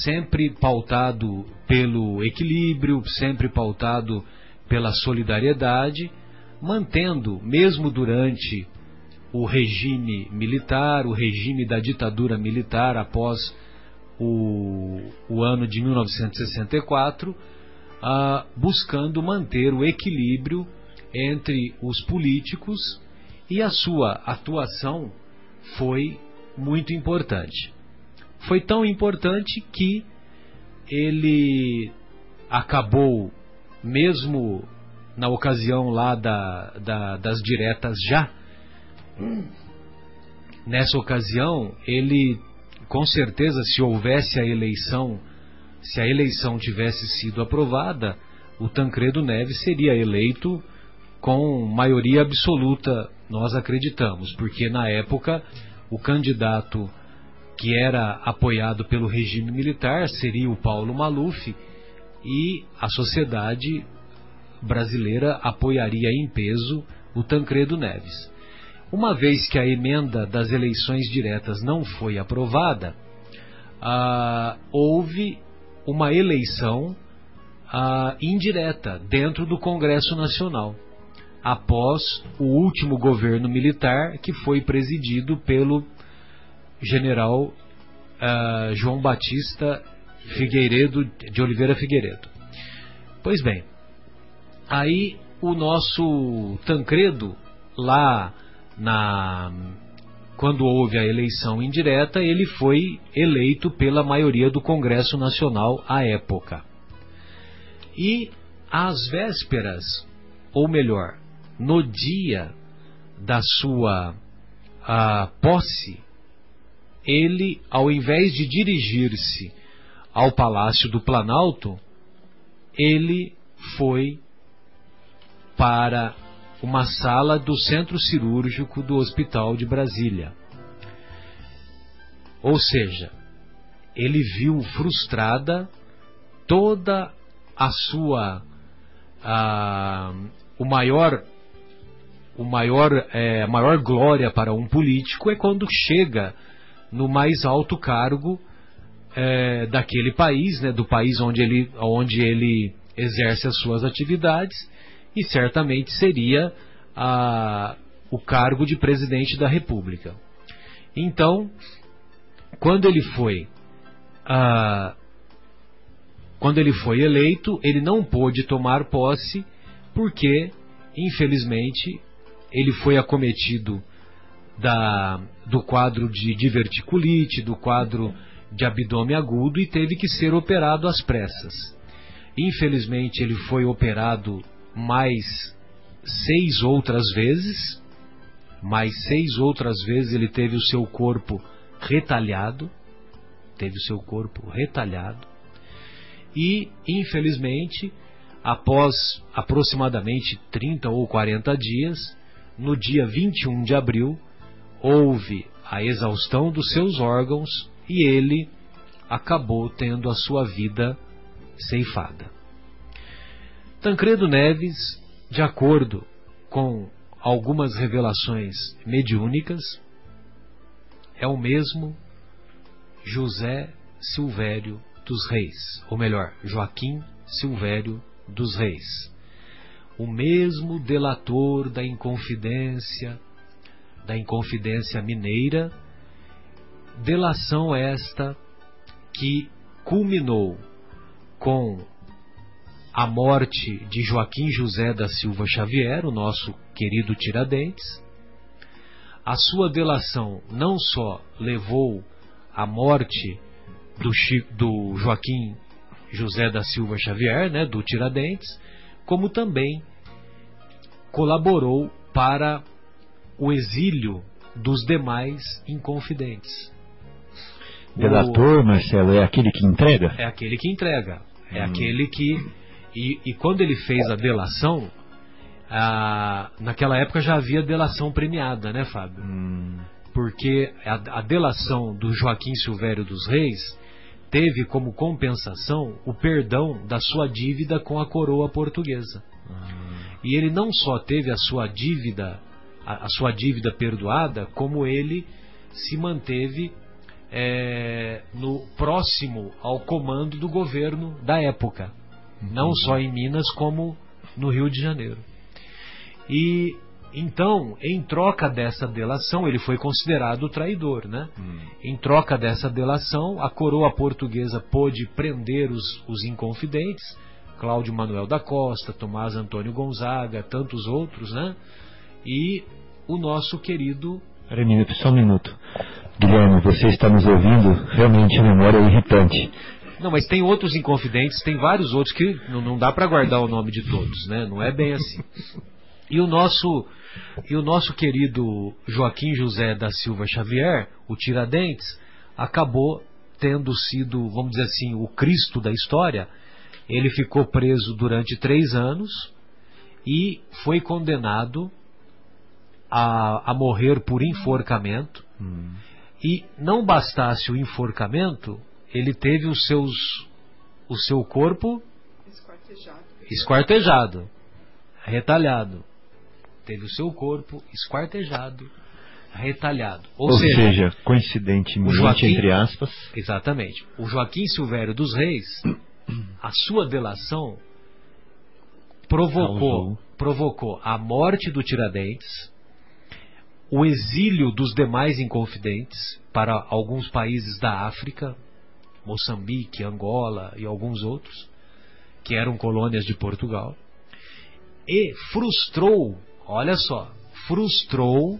sempre pautado pelo equilíbrio, sempre pautado pela solidariedade, mantendo, mesmo durante o regime militar, o regime da ditadura militar após o, o ano de 1964, ah, buscando manter o equilíbrio entre os políticos e a sua atuação foi muito importante. Foi tão importante que ele acabou, mesmo na ocasião lá da, da, das diretas já, nessa ocasião, ele, com certeza, se houvesse a eleição, se a eleição tivesse sido aprovada, o Tancredo Neves seria eleito com maioria absoluta, nós acreditamos, porque na época o candidato que era apoiado pelo regime militar seria o Paulo Maluf e a sociedade brasileira apoiaria em peso o Tancredo Neves. Uma vez que a emenda das eleições diretas não foi aprovada, ah, houve uma eleição ah, indireta dentro do Congresso Nacional, após o último governo militar que foi presidido pelo general uh, João Batista Figueiredo de Oliveira Figueiredo. Pois bem, aí o nosso Tancredo lá na quando houve a eleição indireta, ele foi eleito pela maioria do Congresso Nacional à época. E às vésperas, ou melhor, no dia da sua a, posse, ele, ao invés de dirigir-se ao Palácio do Planalto, ele foi para uma sala do centro cirúrgico do Hospital de Brasília. Ou seja, ele viu frustrada toda a sua a, o maior o maior é, a maior glória para um político é quando chega no mais alto cargo é, daquele país, né, do país onde ele, onde ele exerce as suas atividades, e certamente seria a, o cargo de presidente da República. Então, quando ele foi a, quando ele foi eleito, ele não pôde tomar posse porque, infelizmente, ele foi acometido da, do quadro de diverticulite, do quadro de abdômen agudo e teve que ser operado às pressas. Infelizmente, ele foi operado mais seis outras vezes, mais seis outras vezes ele teve o seu corpo retalhado, teve o seu corpo retalhado, e, infelizmente, após aproximadamente 30 ou 40 dias, no dia 21 de abril, houve a exaustão dos seus órgãos e ele acabou tendo a sua vida ceifada. Tancredo Neves, de acordo com algumas revelações mediúnicas, é o mesmo José Silvério dos Reis, ou melhor, Joaquim Silvério dos Reis. O mesmo delator da Inconfidência, da Inconfidência Mineira, delação esta que culminou com a morte de Joaquim José da Silva Xavier, o nosso querido Tiradentes. A sua delação não só levou à morte do, do Joaquim José da Silva Xavier, né, do Tiradentes, como também colaborou para o exílio dos demais inconfidentes. Delator, o... Marcelo, é aquele que entrega? É aquele que entrega. É hum. aquele que. E, e, quando ele fez a delação, a... naquela época já havia delação premiada, né, Fábio? Hum. Porque a, a delação do Joaquim Silvério dos Reis teve como compensação o perdão da sua dívida com a coroa portuguesa. Hum. E ele não só teve a sua dívida a, a sua dívida perdoada, como ele se manteve é, no próximo ao comando do governo da época, não só em Minas como no Rio de Janeiro. E Então, em troca dessa delação, ele foi considerado traidor, né? Hum. Em troca dessa delação, a coroa portuguesa pôde prender os, os inconfidentes, Cláudio Manuel da Costa, Tomás Antônio Gonzaga, tantos outros, né? E o nosso querido. Peraí, só um minuto. Guilherme, você está nos ouvindo? Realmente a memória é irritante. Não, mas tem outros inconfidentes, tem vários outros que não, não dá para guardar o nome de todos, né? Não é bem assim. E o nosso e o nosso querido Joaquim José da Silva Xavier, o Tiradentes, acabou tendo sido, vamos dizer assim, o Cristo da história. Ele ficou preso durante três anos e foi condenado a, a morrer por enforcamento. Hum. E não bastasse o enforcamento, ele teve os seus, o seu corpo esquartejado, esquartejado retalhado teve o seu corpo esquartejado, retalhado. Ou, Ou seja, seja, coincidentemente, Joaquim, entre aspas. Exatamente. O Joaquim Silvério dos Reis, a sua delação provocou, provocou a morte do Tiradentes, o exílio dos demais inconfidentes para alguns países da África, Moçambique, Angola e alguns outros, que eram colônias de Portugal, e frustrou olha só, frustrou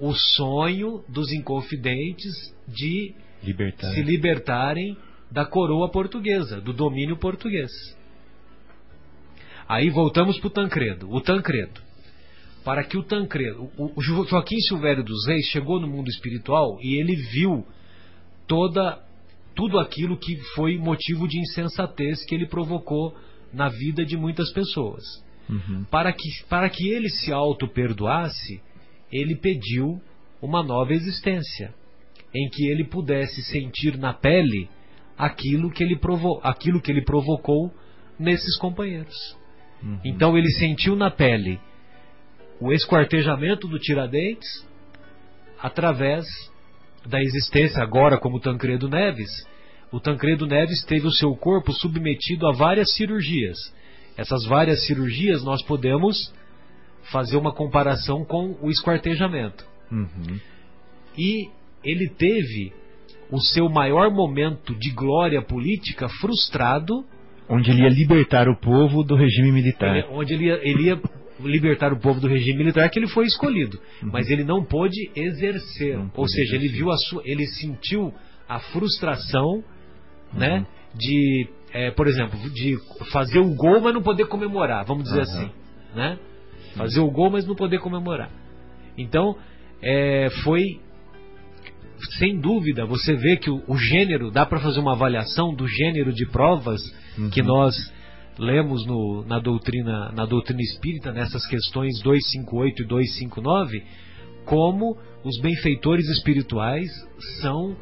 o sonho dos inconfidentes de Libertar. se libertarem da coroa portuguesa, do domínio português. Aí voltamos para o Tancredo. O Tancredo. Para que o Tancredo. O, Joaquim Silvério dos Reis chegou no mundo espiritual e ele viu toda tudo aquilo que foi motivo de insensatez que ele provocou na vida de muitas pessoas. Uhum. Para, que, para que ele se auto-perdoasse, ele pediu uma nova existência, em que ele pudesse sentir na pele aquilo que ele, provo aquilo que ele provocou nesses companheiros. Uhum. Então ele sentiu na pele o esquartejamento do Tiradentes através da existência agora como Tancredo Neves. O Tancredo Neves teve o seu corpo submetido a várias cirurgias essas várias cirurgias, nós podemos fazer uma comparação com o esquartejamento. Uhum. E ele teve o seu maior momento de glória política frustrado. Onde ele ia libertar o povo do regime militar. Ele, onde ele ia, ele ia, libertar o povo do regime militar, que ele foi escolhido. Uhum. Mas ele não pôde exercer. Não Ou seja, exercer. ele viu a sua. ele sentiu a frustração né, uhum. né, de é, por exemplo, de fazer o gol, mas não poder comemorar, vamos dizer uhum. assim, né? Fazer o gol, mas não poder comemorar. Então, é, foi sem dúvida, você vê que o, o gênero, dá para fazer uma avaliação do gênero de provas uhum. que nós lemos no, na doutrina na doutrina espírita nessas questões 258 e 259, como os benfeitores espirituais são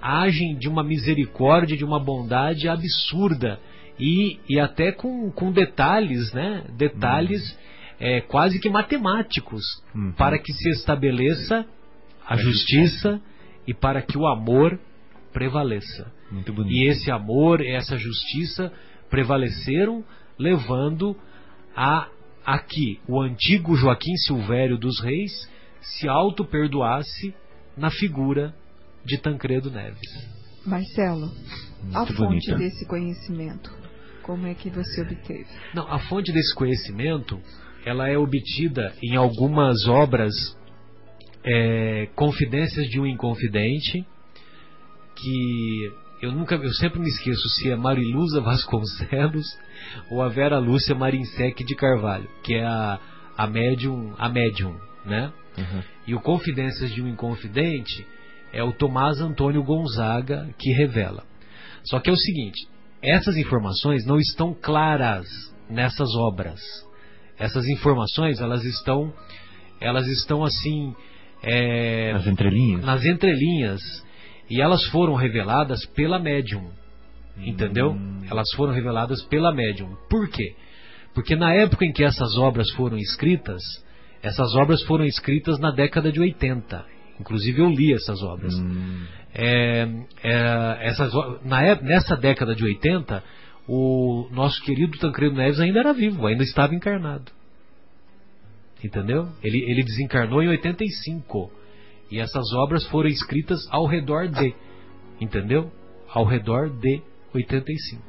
agem de uma misericórdia, de uma bondade absurda e, e até com, com detalhes, né? Detalhes uhum. é, quase que matemáticos uhum. para que se estabeleça a justiça e para que o amor prevaleça. E esse amor, essa justiça prevaleceram, levando a, a que o antigo Joaquim Silvério dos Reis se auto-perdoasse na figura de Tancredo Neves. Marcelo, Muito a fonte bonita. desse conhecimento, como é que você obteve? Não, a fonte desse conhecimento, ela é obtida em algumas obras é, Confidências de um Inconfidente, que eu nunca, eu sempre me esqueço se é Mariluza Vasconcelos ou a Vera Lúcia Marinsec de Carvalho, que é a, a médium, a médium, né? Uhum. E o Confidências de um Inconfidente é o Tomás Antônio Gonzaga que revela. Só que é o seguinte: essas informações não estão claras nessas obras. Essas informações elas estão, elas estão assim é, nas entrelinhas. Nas entrelinhas e elas foram reveladas pela médium, entendeu? Hum. Elas foram reveladas pela médium. Por quê? Porque na época em que essas obras foram escritas, essas obras foram escritas na década de 80. Inclusive eu li essas obras. Hum. É, é, essas, na, nessa década de 80, o nosso querido Tancredo Neves ainda era vivo, ainda estava encarnado. Entendeu? Ele, ele desencarnou em 85. E essas obras foram escritas ao redor de. Entendeu? Ao redor de 85.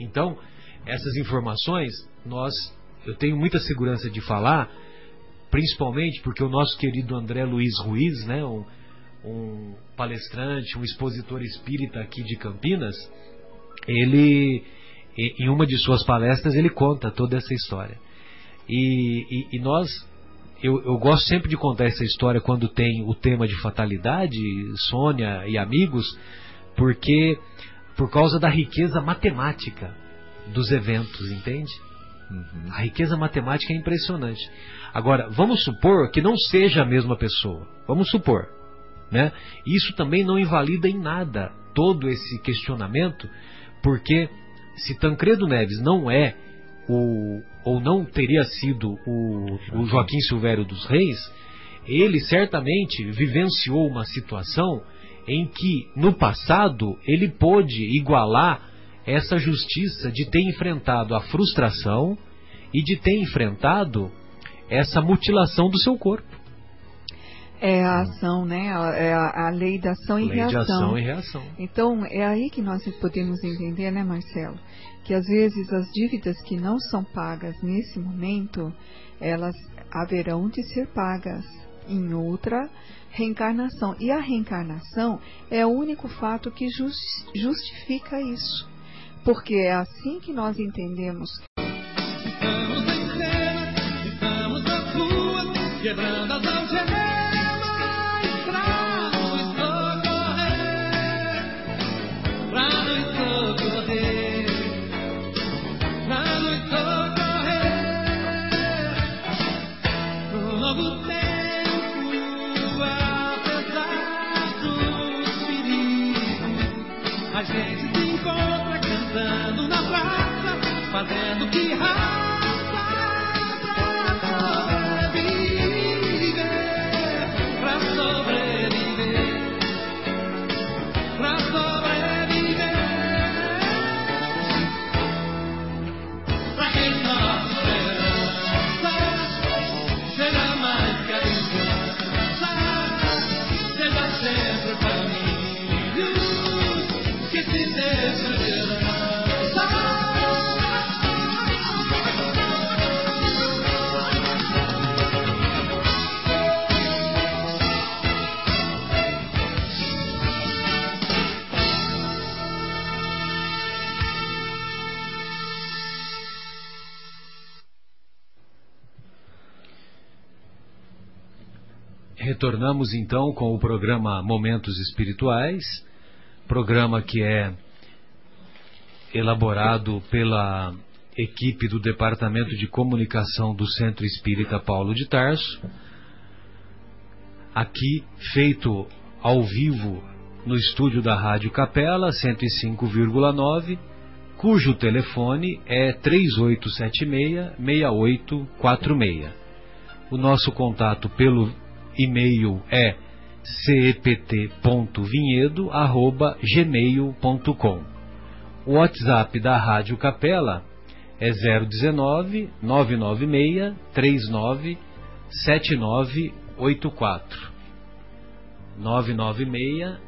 Então, essas informações, nós, eu tenho muita segurança de falar, principalmente porque o nosso querido André Luiz Ruiz, né, um, um palestrante, um expositor espírita aqui de Campinas, ele, em uma de suas palestras, ele conta toda essa história. E, e, e nós, eu, eu, gosto sempre de contar essa história quando tem o tema de fatalidade, Sônia e amigos, porque por causa da riqueza matemática dos eventos, entende? Uhum. A riqueza matemática é impressionante. Agora, vamos supor que não seja a mesma pessoa. Vamos supor. Né? Isso também não invalida em nada todo esse questionamento, porque se Tancredo Neves não é o, ou não teria sido o, o Joaquim Silvério dos Reis, ele certamente vivenciou uma situação em que no passado ele pôde igualar essa justiça de ter enfrentado a frustração e de ter enfrentado essa mutilação do seu corpo. É a ação, né? É a, a lei da ação e lei reação. De ação e reação. Então, é aí que nós podemos entender, né, Marcelo? Que às vezes as dívidas que não são pagas nesse momento, elas haverão de ser pagas em outra reencarnação. E a reencarnação é o único fato que justifica isso. Porque é assim que nós entendemos. Estamos em cena, estamos na rua, quebrando as fazendo que Retornamos então com o programa Momentos Espirituais, programa que é elaborado pela equipe do Departamento de Comunicação do Centro Espírita Paulo de Tarso. Aqui feito ao vivo no estúdio da Rádio Capela 105,9, cujo telefone é 3876 6846. O nosso contato pelo e-mail é cept.vinhedo@gmail.com. O WhatsApp da Rádio Capela é 019 996 39 7984. 996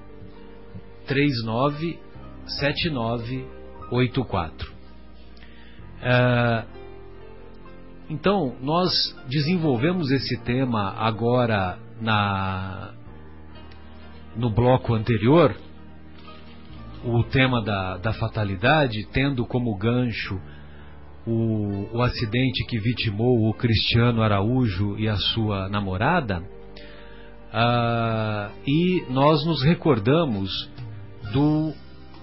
39 7984. Uh, então, nós desenvolvemos esse tema agora na no bloco anterior, o tema da, da fatalidade, tendo como gancho o, o acidente que vitimou o Cristiano Araújo e a sua namorada, uh, e nós nos recordamos do,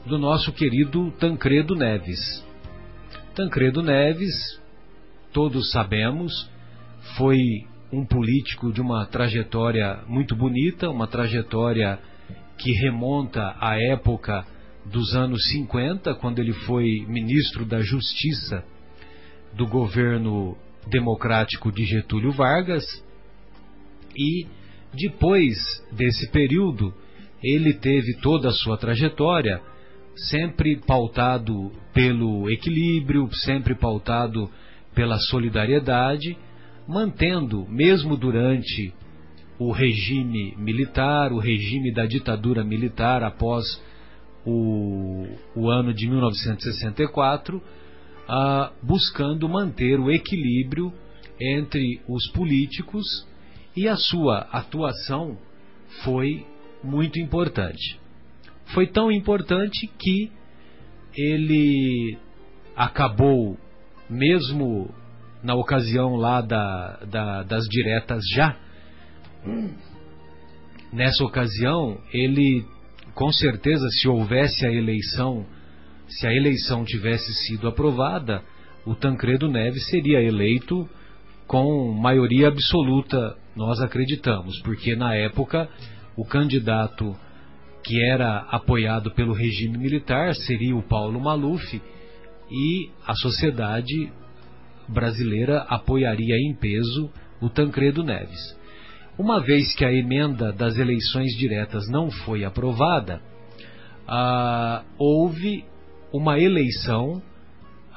do nosso querido Tancredo Neves. Tancredo Neves, todos sabemos, foi um político de uma trajetória muito bonita, uma trajetória que remonta à época dos anos 50, quando ele foi ministro da Justiça do governo democrático de Getúlio Vargas. E depois desse período, ele teve toda a sua trajetória sempre pautado pelo equilíbrio, sempre pautado pela solidariedade, mantendo, mesmo durante o regime militar, o regime da ditadura militar após o, o ano de 1964, ah, buscando manter o equilíbrio entre os políticos e a sua atuação foi muito importante. Foi tão importante que ele acabou, mesmo na ocasião lá da, da, das diretas já, nessa ocasião ele, com certeza, se houvesse a eleição, se a eleição tivesse sido aprovada, o Tancredo Neves seria eleito com maioria absoluta, nós acreditamos, porque na época o candidato que era apoiado pelo regime militar seria o Paulo Maluf e a sociedade brasileira apoiaria em peso o Tancredo Neves. Uma vez que a emenda das eleições diretas não foi aprovada, ah, houve uma eleição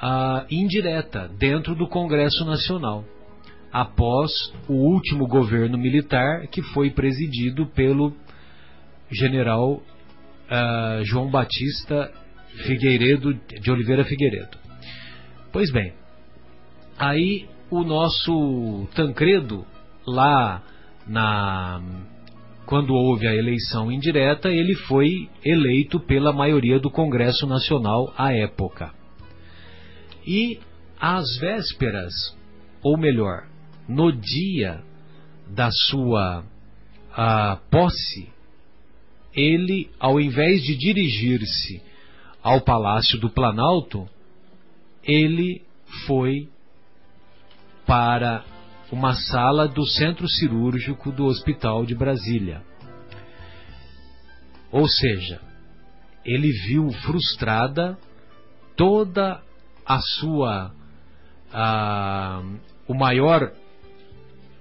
ah, indireta dentro do Congresso Nacional, após o último governo militar que foi presidido pelo general ah, João Batista Figueiredo de Oliveira Figueiredo. Pois bem, aí o nosso Tancredo lá na quando houve a eleição indireta, ele foi eleito pela maioria do Congresso Nacional à época. E às vésperas, ou melhor, no dia da sua a, posse, ele, ao invés de dirigir-se ao Palácio do Planalto, ele foi para uma sala do centro cirúrgico do Hospital de Brasília. Ou seja, ele viu frustrada toda a sua a, o maior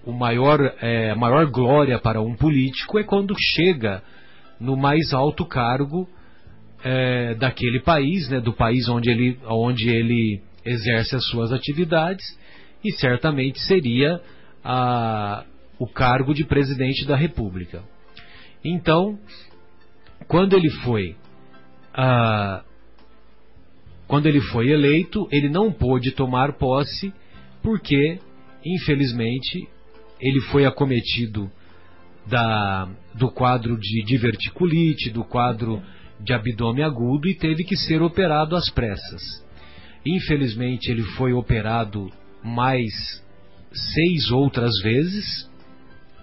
o maior é, a maior glória para um político é quando chega no mais alto cargo é, daquele país, né, do país onde ele, onde ele exerce as suas atividades e certamente seria a, o cargo de presidente da República. Então, quando ele foi a, quando ele foi eleito, ele não pôde tomar posse porque, infelizmente, ele foi acometido da, do quadro de diverticulite, do quadro de abdômen agudo e teve que ser operado às pressas. Infelizmente, ele foi operado mais seis outras vezes,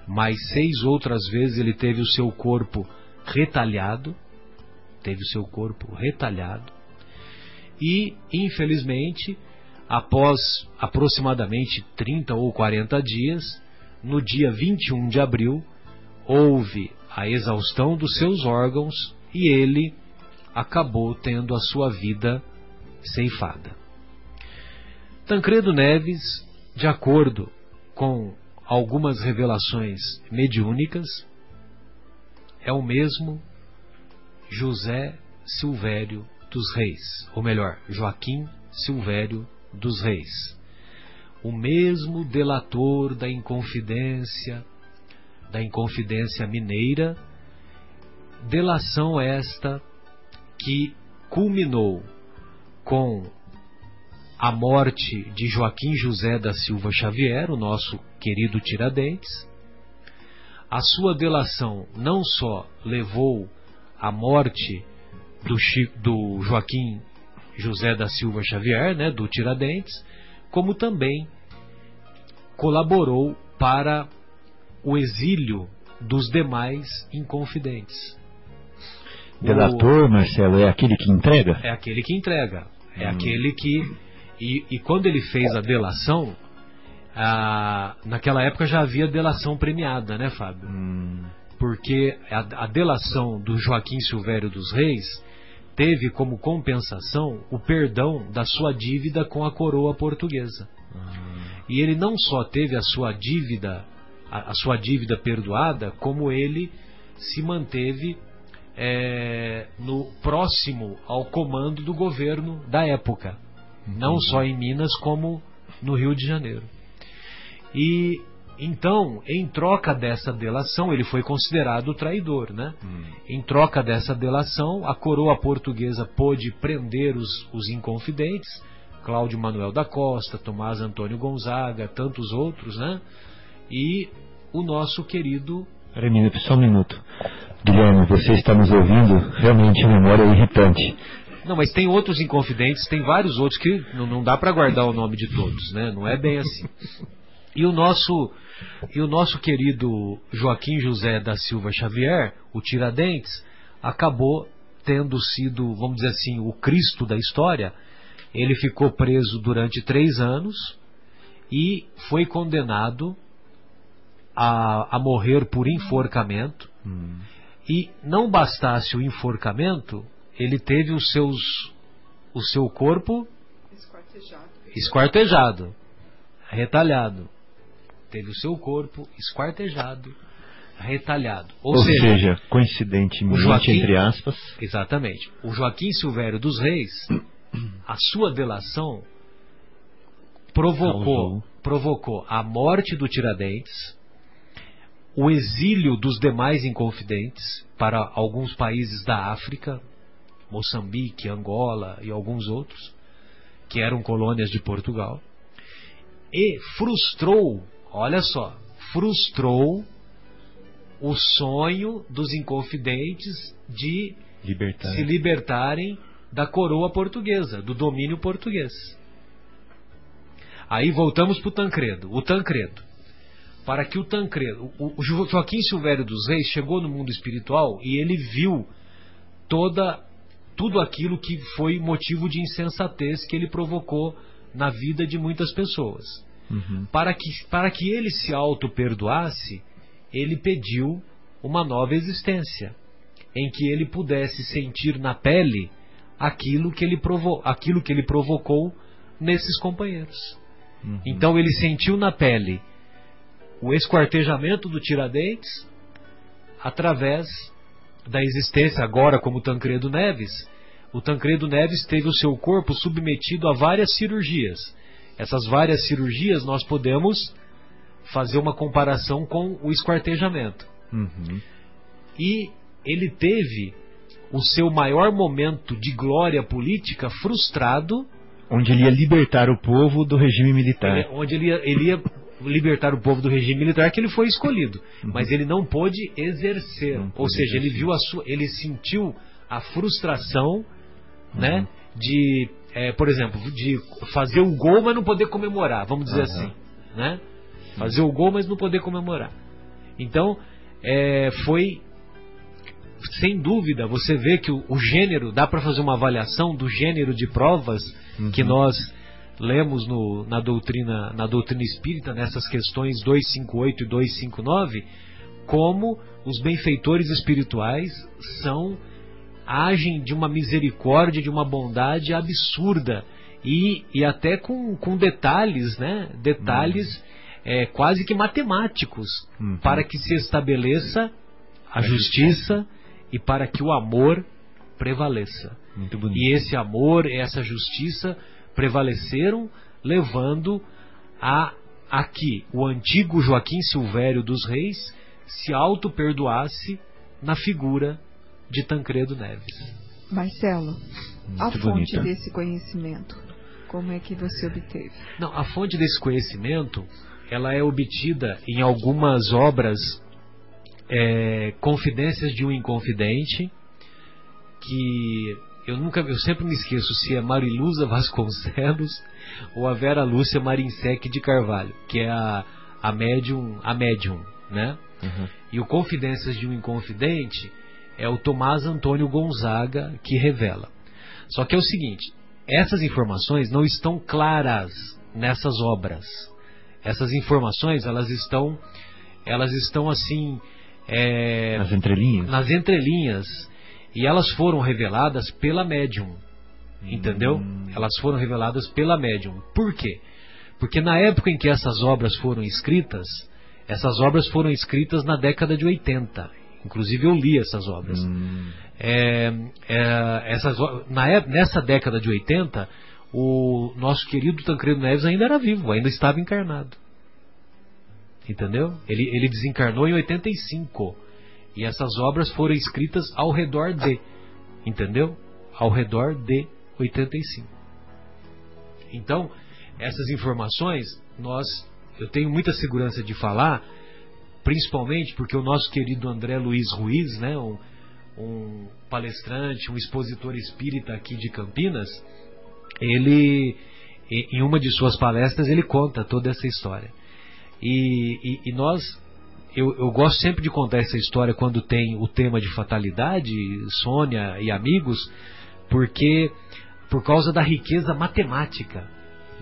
mais seis outras vezes ele teve o seu corpo retalhado, teve o seu corpo retalhado, e infelizmente, após aproximadamente 30 ou 40 dias, no dia 21 de abril, houve a exaustão dos seus órgãos e ele acabou tendo a sua vida ceifada. Tancredo Neves, de acordo com algumas revelações mediúnicas, é o mesmo José Silvério dos Reis, ou melhor, Joaquim Silvério dos Reis. O mesmo delator da Inconfidência, da Inconfidência Mineira, delação esta que culminou com a morte de Joaquim José da Silva Xavier, o nosso querido Tiradentes. A sua delação não só levou à morte do, do Joaquim José da Silva Xavier, né, do Tiradentes, como também colaborou para o exílio dos demais inconfidentes. Delator, o... Marcelo, é aquele que entrega? É aquele que entrega. É hum. aquele que e, e quando ele fez a delação, a, naquela época já havia delação premiada, né, Fábio? Hum. Porque a, a, delação do Joaquim Silvério dos Reis teve como compensação o perdão da sua dívida com a coroa portuguesa. Hum. E ele não só teve a sua dívida, a, a sua dívida perdoada, como ele se manteve é, no próximo ao comando do governo da época não só em Minas como no Rio de Janeiro. E então, em troca dessa delação, ele foi considerado traidor, né? Hum. Em troca dessa delação, a coroa portuguesa pôde prender os, os inconfidentes, Cláudio Manuel da Costa, Tomás Antônio Gonzaga, tantos outros, né? E o nosso querido. Minuto, só um minuto. Guilherme, você está nos ouvindo? Realmente a memória é irritante. Não, mas tem outros inconfidentes, tem vários outros que não, não dá para guardar o nome de todos, né? Não é bem assim. E o nosso e o nosso querido Joaquim José da Silva Xavier, o Tiradentes, acabou tendo sido, vamos dizer assim, o Cristo da história. Ele ficou preso durante três anos e foi condenado a, a morrer por enforcamento. Hum. E não bastasse o enforcamento, ele teve os seus, o seu corpo Esquartejado. esquartejado, retalhado. Teve o seu corpo esquartejado, retalhado. Ou, Ou seja, seja, coincidentemente, Joaquim- entre aspas, exatamente, o Joaquim Silvério dos Reis, a sua delação provocou, provocou a morte do Tiradentes, o exílio dos demais inconfidentes para alguns países da África, Moçambique, Angola e alguns outros, que eram colônias de Portugal, e frustrou, olha só, frustrou o sonho dos inconfidentes de libertar. se libertarem da coroa portuguesa, do domínio português. Aí voltamos para o Tancredo. O Tancredo. Para que o Tancredo. O, o Jo- Joaquim Silvério dos Reis chegou no mundo espiritual e ele viu toda tudo aquilo que foi motivo de insensatez que ele provocou na vida de muitas pessoas. Uhum. Para que, para que ele se auto-perdoasse, ele pediu uma nova existência, em que ele pudesse sentir na pele aquilo que ele, provo aquilo que ele provocou nesses companheiros. Uhum. Então ele sentiu na pele o esquartejamento do Tiradentes através da existência agora como Tancredo Neves. O Tancredo Neves teve o seu corpo submetido a várias cirurgias. Essas várias cirurgias nós podemos fazer uma comparação com o esquartejamento. Uhum. E ele teve o seu maior momento de glória política frustrado Onde ele ia libertar o povo do regime militar. ele- onde ele ia, ele ia libertar o povo do regime militar que ele foi escolhido, mas ele não pôde exercer, Não ou seja, ele exercer. viu a sua, ele sentiu a frustração, Uhum. né, de, é, por exemplo, de fazer o gol mas não poder comemorar, vamos dizer Aham. assim, né, fazer o gol mas não poder comemorar. Então, é, foi sem dúvida, você vê que o, o gênero, dá para fazer uma avaliação do gênero de provas Uhum. que nós lemos no- na, doutrina, na doutrina espírita, nessas questões 258 e 259, como os benfeitores espirituais são agem de uma misericórdia, de uma bondade absurda e, e até com, com detalhes, né? Detalhes é, quase que matemáticos Uhum. para que se estabeleça a justiça e para que o amor prevaleça. Muito bonito. E esse amor, essa justiça prevaleceram, levando a, a que o antigo Joaquim Silvério dos Reis se auto-perdoasse na figura de Tancredo Neves. Marcelo, a Muito fonte bonita. desse conhecimento, como é que você obteve? Não, a fonte desse conhecimento, ela é obtida em algumas obras, é, Confidências de um Inconfidente, que eu nunca, eu sempre me esqueço se é Mariluza Vasconcelos ou a Vera Lúcia Marinsec de Carvalho, que é a, a médium, a médium, né? Uhum. E o Confidências de um Inconfidente é o Tomás Antônio Gonzaga que revela. Só que é o seguinte, essas informações não estão claras nessas obras. Essas informações, elas estão, elas estão assim, é, Nas entrelinhas? nas entrelinhas e elas foram reveladas pela médium. Entendeu? Hum. Elas foram reveladas pela médium. Por quê? Porque na época em que essas obras foram escritas, essas obras foram escritas na década de 80. Inclusive eu li essas obras. Hum. É, é, essas, na, ép- nessa década de 80, o nosso querido Tancredo Neves ainda era vivo, ainda estava encarnado. Entendeu? Ele, ele desencarnou em 85. E essas obras foram escritas ao redor de. Entendeu? Ao redor de 85. Então, essas informações, nós, eu tenho muita segurança de falar, principalmente porque o nosso querido André Luiz Ruiz, né, um, um palestrante, um expositor espírita aqui de Campinas, ele, em uma de suas palestras, ele conta toda essa história. E, e, e nós, eu, eu, gosto sempre de contar essa história quando tem o tema de fatalidade, Sônia e amigos, porque por causa da riqueza matemática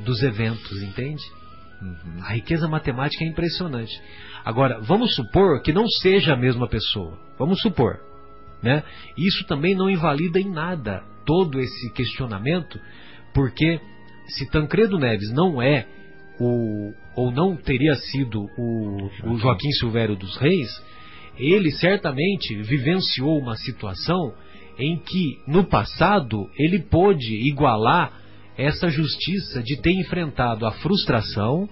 dos eventos, entende? Uhum. A riqueza matemática é impressionante. Agora, vamos supor que não seja a mesma pessoa. Vamos supor. Né? Isso também não invalida em nada todo esse questionamento, porque se Tancredo Neves não é o, ou não teria sido o, o Joaquim Silvério dos Reis, ele certamente vivenciou uma situação em que no passado ele pôde igualar essa justiça de ter enfrentado a frustração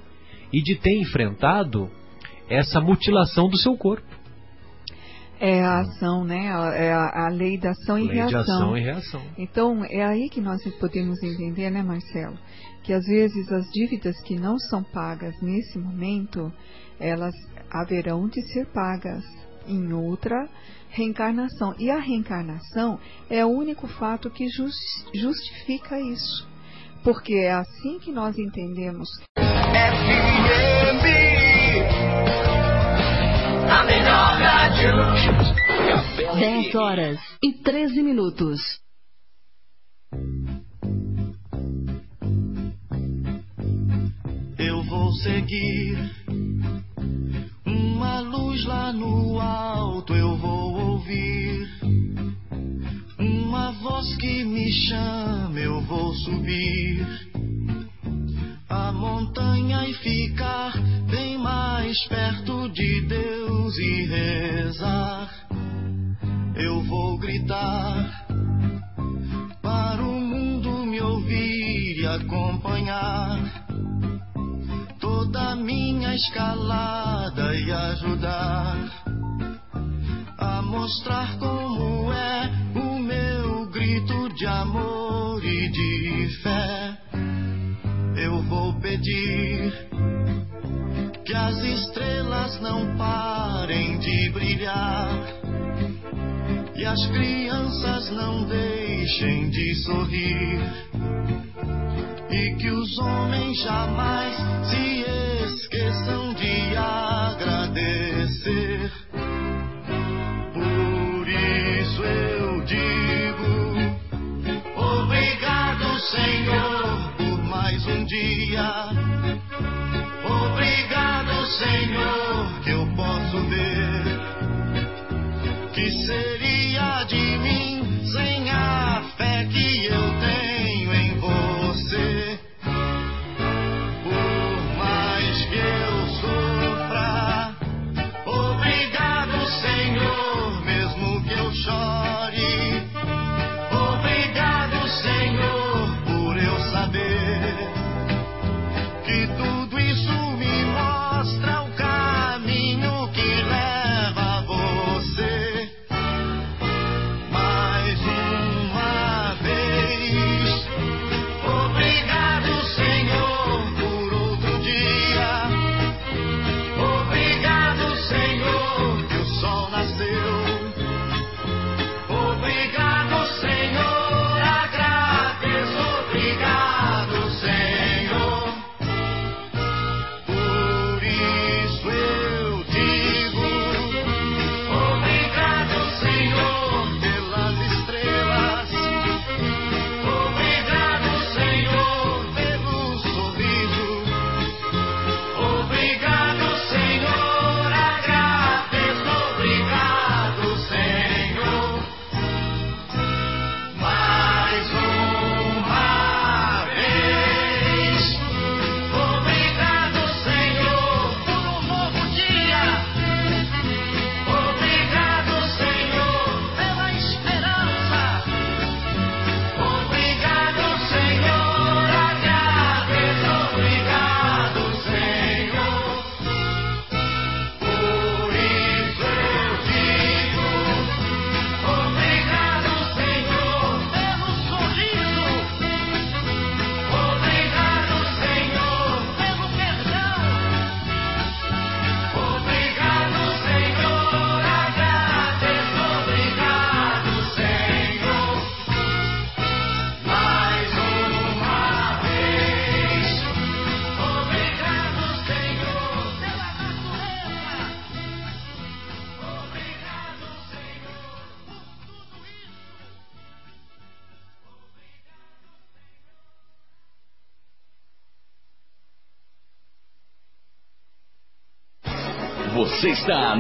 e de ter enfrentado essa mutilação do seu corpo. É a ação, né? É a, a lei da ação e lei reação. De ação e reação. Então, é aí que nós podemos entender, né, Marcelo? Que às vezes as dívidas que não são pagas nesse momento, elas haverão de ser pagas em outra reencarnação. E a reencarnação é o único fato que justifica isso. Porque é assim que nós entendemos. FM, a melhor rádio. 10 horas e 13 minutos. Eu vou seguir uma luz lá no alto, eu vou ouvir uma voz que me chama, eu vou subir a montanha e ficar bem mais perto de Deus e rezar. Eu vou gritar para o mundo me ouvir e acompanhar toda minha escalada e ajudar a mostrar como é o meu grito de amor e de fé. Eu vou pedir que as estrelas não parem de brilhar e as crianças não deixem de sorrir e que os homens jamais se esqueçam de agradecer. Por isso eu digo: Obrigado, Senhor, mais um dia. Obrigado, Senhor, que eu posso ver. Que seria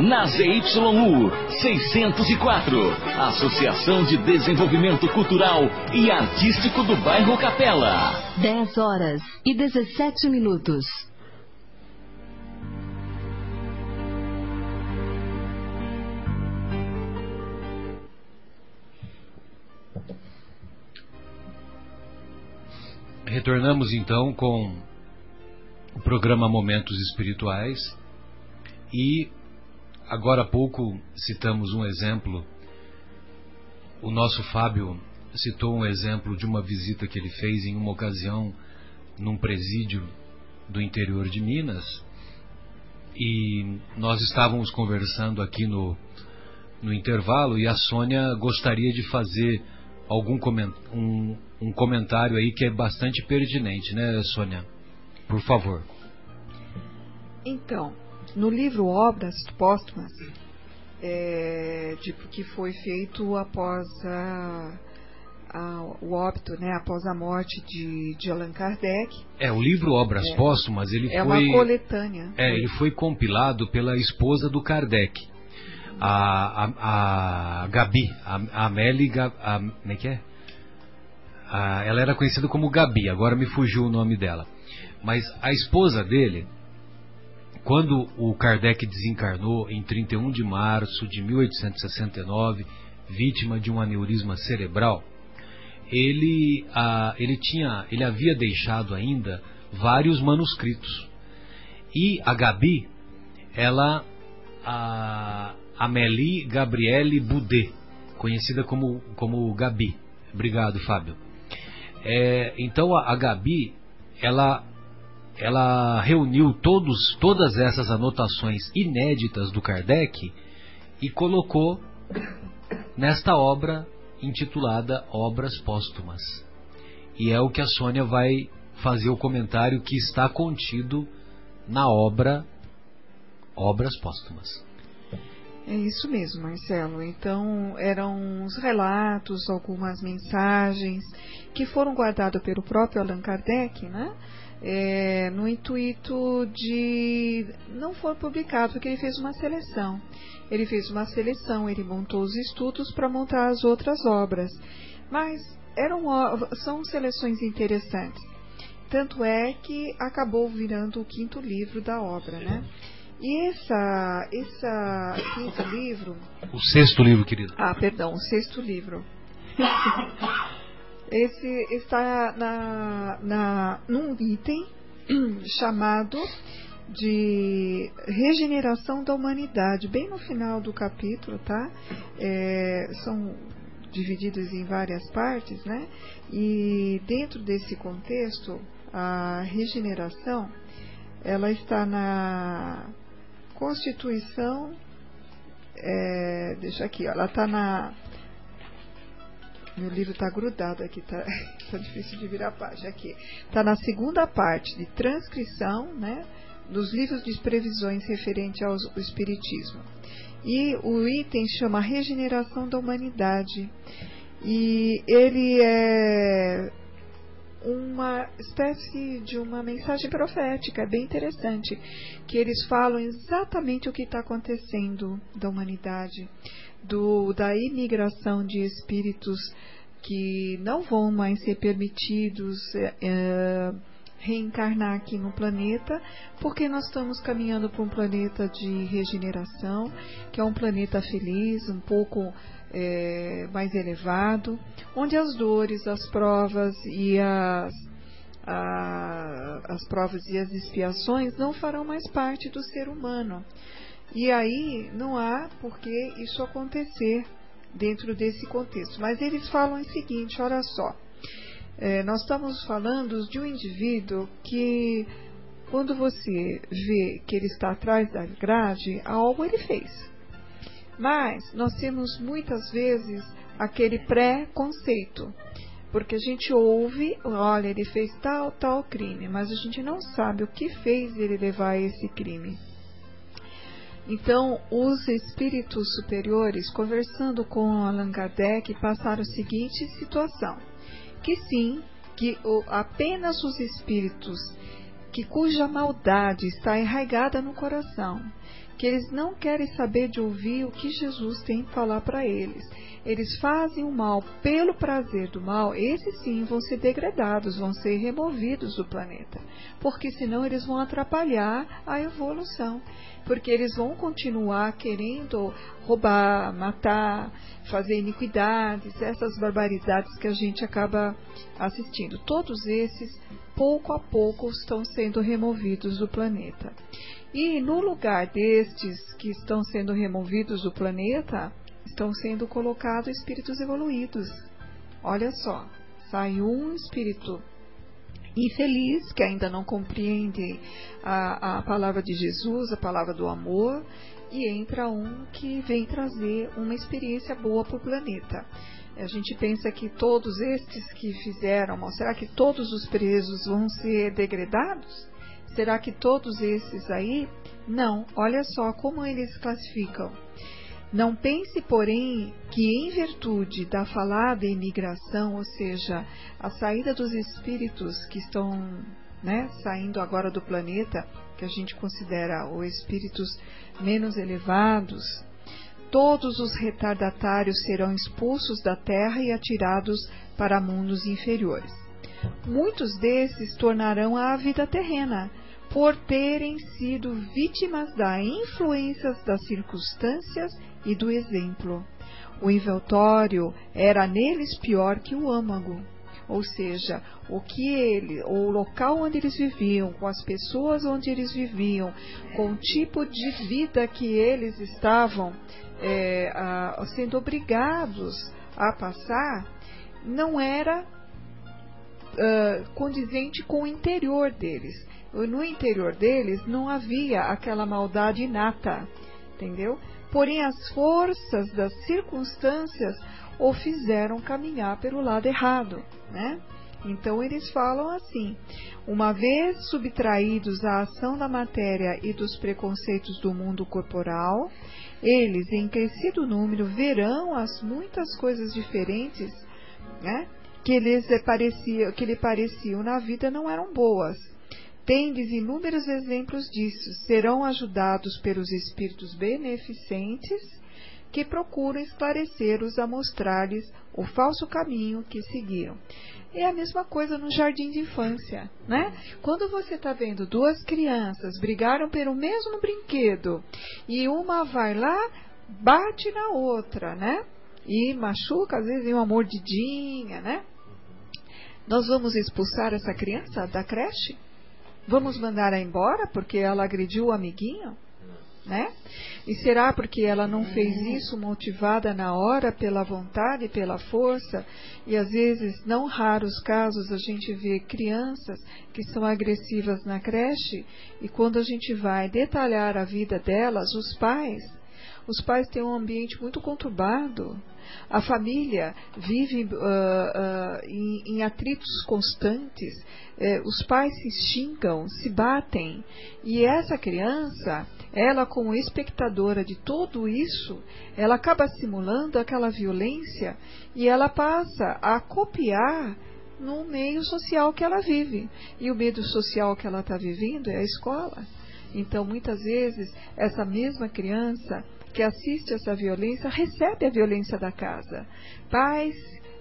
na ZYU 604, Associação de Desenvolvimento Cultural e Artístico do Bairro Capela. 10 horas e 17 minutos. Retornamos então com o programa Momentos Espirituais e agora há pouco citamos um exemplo. O nosso Fábio citou um exemplo de uma visita que ele fez em uma ocasião num presídio do interior de Minas e nós estávamos conversando aqui no, no intervalo e a Sônia gostaria de fazer algum coment, um, um comentário aí que é bastante pertinente, né, Sônia? Por favor. Então, no livro Obras Póstumas, é, de, que foi feito após a, a, o óbito, né, após a morte de, de Allan Kardec. É, o livro Obras é, Póstumas, ele é foi... É uma coletânea. É, ele foi compilado pela esposa do Kardec, a, a, a Gabi, a, a Amélie... A, como é que é? A, ela era conhecida como Gabi, agora me fugiu o nome dela. Mas a esposa dele, quando o Kardec desencarnou em 31 de março de 1869, vítima de um aneurisma cerebral, ele, ah, ele tinha, ele havia deixado ainda vários manuscritos. E a Gabi, ela, a Amélie Gabriele Boudet, conhecida como, como Gabi. Obrigado, Fábio. É, então a, a Gabi, ela ela reuniu todos, todas essas anotações inéditas do Kardec e colocou nesta obra intitulada Obras Póstumas. E é o que a Sônia vai fazer o comentário que está contido na obra Obras Póstumas. É isso mesmo, Marcelo. Então, eram os relatos, algumas mensagens que foram guardados pelo próprio Allan Kardec, né? É, no intuito de não for publicado, porque ele fez uma seleção. Ele fez uma seleção, ele montou os estudos para montar as outras obras. Mas eram, são seleções interessantes. Tanto é que acabou virando o quinto livro da obra, né? E essa, essa quinto livro. O sexto livro, querido. Ah, perdão, o sexto livro. Esse está na, na, num item chamado de regeneração da humanidade, bem no final do capítulo, tá? É, são divididos em várias partes, né? E dentro desse contexto, a regeneração, ela está na Constituição, é, deixa aqui, ó, ela está na meu livro está grudado aqui, está tá difícil de virar a página aqui. Está na segunda parte de transcrição, né? Dos livros de previsões referente ao Espiritismo. E o item chama Regeneração da Humanidade. E ele é uma espécie de uma mensagem profética, é bem interessante, que eles falam exatamente o que está acontecendo da humanidade, do, da imigração de espíritos que não vão mais ser permitidos é, é, reencarnar aqui no planeta, porque nós estamos caminhando para um planeta de regeneração, que é um planeta feliz, um pouco é, mais elevado, onde as dores, as provas e as, a, as provas e as expiações não farão mais parte do ser humano. E aí não há por que isso acontecer dentro desse contexto. Mas eles falam o seguinte: olha só, é, nós estamos falando de um indivíduo que, quando você vê que ele está atrás da grade, algo ele fez. Mas nós temos muitas vezes aquele pré-conceito. Porque a gente ouve, olha, ele fez tal, tal crime, mas a gente não sabe o que fez ele levar a esse crime. Então, os espíritos superiores, conversando com Allan Kardec, passaram a seguinte situação: que sim, que o, apenas os espíritos que cuja maldade está enraigada no coração, que eles não querem saber de ouvir o que Jesus tem que falar para eles. Eles fazem o mal pelo prazer do mal, esses sim vão ser degradados, vão ser removidos do planeta, porque senão eles vão atrapalhar a evolução porque eles vão continuar querendo roubar, matar, fazer iniquidades, essas barbaridades que a gente acaba assistindo. Todos esses, pouco a pouco, estão sendo removidos do planeta. E no lugar destes que estão sendo removidos do planeta, estão sendo colocados espíritos evoluídos. Olha só, sai um espírito infeliz, que ainda não compreende a, a palavra de Jesus, a palavra do amor, e entra um que vem trazer uma experiência boa para o planeta. A gente pensa que todos estes que fizeram, será que todos os presos vão ser degradados? Será que todos esses aí? Não, olha só como eles classificam. Não pense, porém, que em virtude da falada imigração, ou seja, a saída dos espíritos que estão né, saindo agora do planeta, que a gente considera os espíritos menos elevados, todos os retardatários serão expulsos da Terra e atirados para mundos inferiores. Muitos desses tornarão a vida terrena, por terem sido vítimas das influências das circunstâncias e do exemplo. O inventório era neles pior que o âmago, ou seja, o que ele, o local onde eles viviam, com as pessoas onde eles viviam, com o tipo de vida que eles estavam é, a, sendo obrigados a passar, não era uh, condizente com o interior deles. No interior deles não havia aquela maldade inata, entendeu? porém as forças das circunstâncias o fizeram caminhar pelo lado errado, né? Então eles falam assim: uma vez subtraídos à ação da matéria e dos preconceitos do mundo corporal, eles, em crescido número, verão as muitas coisas diferentes né, que, lhes parecia, que lhe pareciam na vida não eram boas Tendes inúmeros exemplos disso. Serão ajudados pelos espíritos beneficentes que procuram esclarecer-os a mostrar-lhes o falso caminho que seguiram. É a mesma coisa no jardim de infância, né? Quando você está vendo duas crianças brigaram pelo mesmo brinquedo e uma vai lá, bate na outra, né? E machuca, às vezes, uma mordidinha, né? Nós vamos expulsar essa criança da creche? Vamos mandar ela embora porque ela agrediu o amiguinho? Né? E será porque ela não fez isso motivada na hora pela vontade, pela força? E às vezes, não raros casos, a gente vê crianças que são agressivas na creche e quando a gente vai detalhar a vida delas, os pais, os pais têm um ambiente muito conturbado, a família vive uh, uh, em, em, atritos constantes, uh, os pais se xingam, se batem, e essa criança, ela como espectadora de tudo isso, ela acaba simulando aquela violência e ela passa a copiar no meio social que ela vive. E o meio social que ela está vivendo é a escola. Então, muitas vezes, essa mesma criança que assiste essa violência recebe a violência da casa. Pais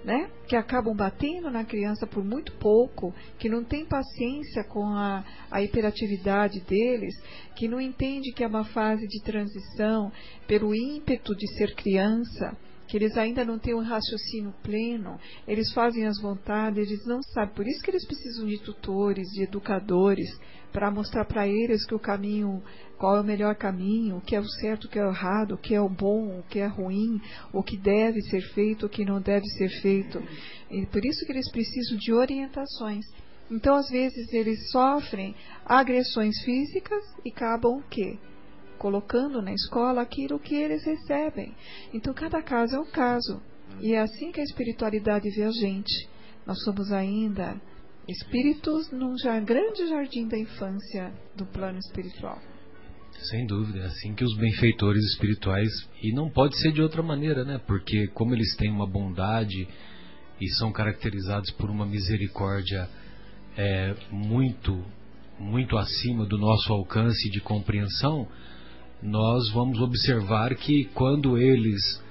né, que acabam batendo na criança por muito pouco, que não tem paciência com a, a hiperatividade deles, que não entende que é uma fase de transição pelo ímpeto de ser criança, que eles ainda não têm um raciocínio pleno, eles fazem as vontades, eles não sabem. Por isso que eles precisam de tutores, de educadores, para mostrar para eles que o caminho, qual é o melhor caminho, o que é o certo, o que é o errado, o que é o bom, o que é ruim, o que deve ser feito, o que não deve ser feito. E por isso que eles precisam de orientações. Então, às vezes, eles sofrem agressões físicas e acabam o quê? Colocando na escola aquilo que eles recebem. Então, cada caso é um caso. E é assim que a espiritualidade vê a gente. Nós somos ainda espíritos num já grande jardim da infância do plano espiritual. Sem dúvida, é assim que os benfeitores espirituais, e não pode ser de outra maneira, né? Porque como eles têm uma bondade e são caracterizados por uma misericórdia é, muito, muito acima do nosso alcance de compreensão, nós vamos observar que quando eles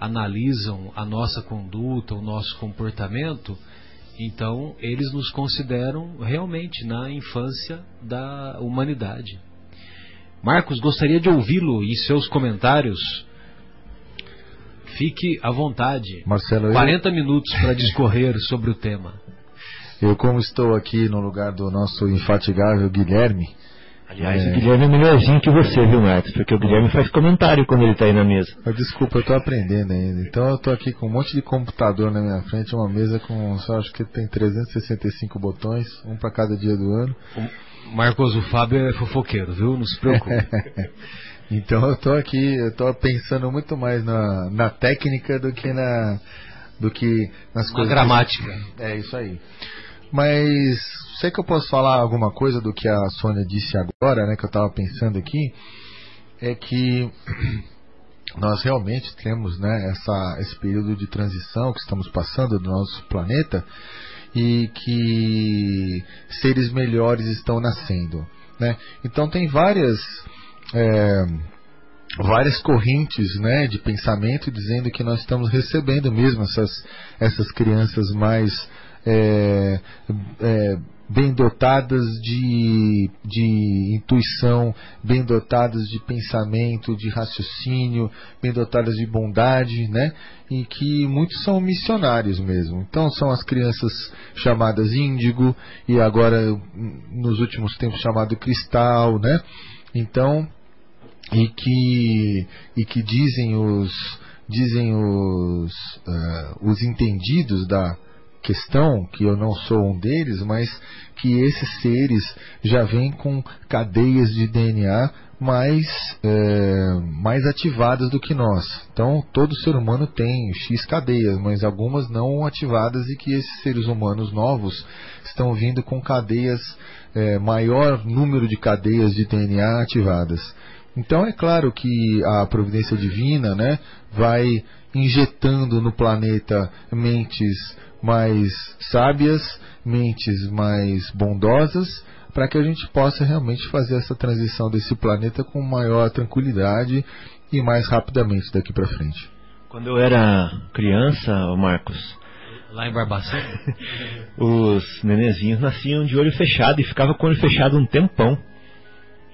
analisam a nossa conduta, o nosso comportamento, então eles nos consideram realmente na infância da humanidade. Marcos, gostaria de ouvi-lo e seus comentários. Fique à vontade. Marcelo, 40 eu... minutos para discorrer sobre o tema. Eu, como estou aqui no lugar do nosso infatigável Guilherme, Aliás, é... o Guilherme é melhorzinho que você, viu, Marcos? Porque o Guilherme faz comentário quando ele está aí na mesa. Mas, desculpa, eu estou aprendendo ainda. Então eu estou aqui com um monte de computador na minha frente, uma mesa com, só acho que tem 365 botões, um para cada dia do ano. Marcos, o Fábio é fofoqueiro, viu? Não se preocupe. então eu estou aqui, eu estou pensando muito mais na, na técnica do que na do que nas na coisas. gramática. Que... É isso aí. Mas sei que eu posso falar alguma coisa do que a Sônia disse agora, né, que eu estava pensando aqui, é que nós realmente temos né, essa, esse período de transição que estamos passando do nosso planeta e que seres melhores estão nascendo. Né? Então tem várias. É, várias correntes né, de pensamento dizendo que nós estamos recebendo mesmo essas, essas crianças mais é, é, bem dotadas de, de intuição, bem dotadas de pensamento, de raciocínio, bem dotadas de bondade, né? E que muitos são missionários mesmo. Então são as crianças chamadas índigo e agora nos últimos tempos chamado cristal, né? Então e que e que dizem os dizem os uh, os entendidos da questão, que eu não sou um deles, mas que esses seres já vêm com cadeias de DNA mais, é, mais ativadas do que nós. Então, todo ser humano tem X cadeias, mas algumas não ativadas e que esses seres humanos novos estão vindo com cadeias, é, maior número de cadeias de DNA ativadas. Então é claro que a providência divina né, vai injetando no planeta mentes mais sábias, mentes mais bondosas, para que a gente possa realmente fazer essa transição desse planeta com maior tranquilidade e mais rapidamente daqui para frente. Quando eu era criança, Marcos, lá em Barbacena, os nenezinhos nasciam de olho fechado e ficava com o olho fechado um tempão.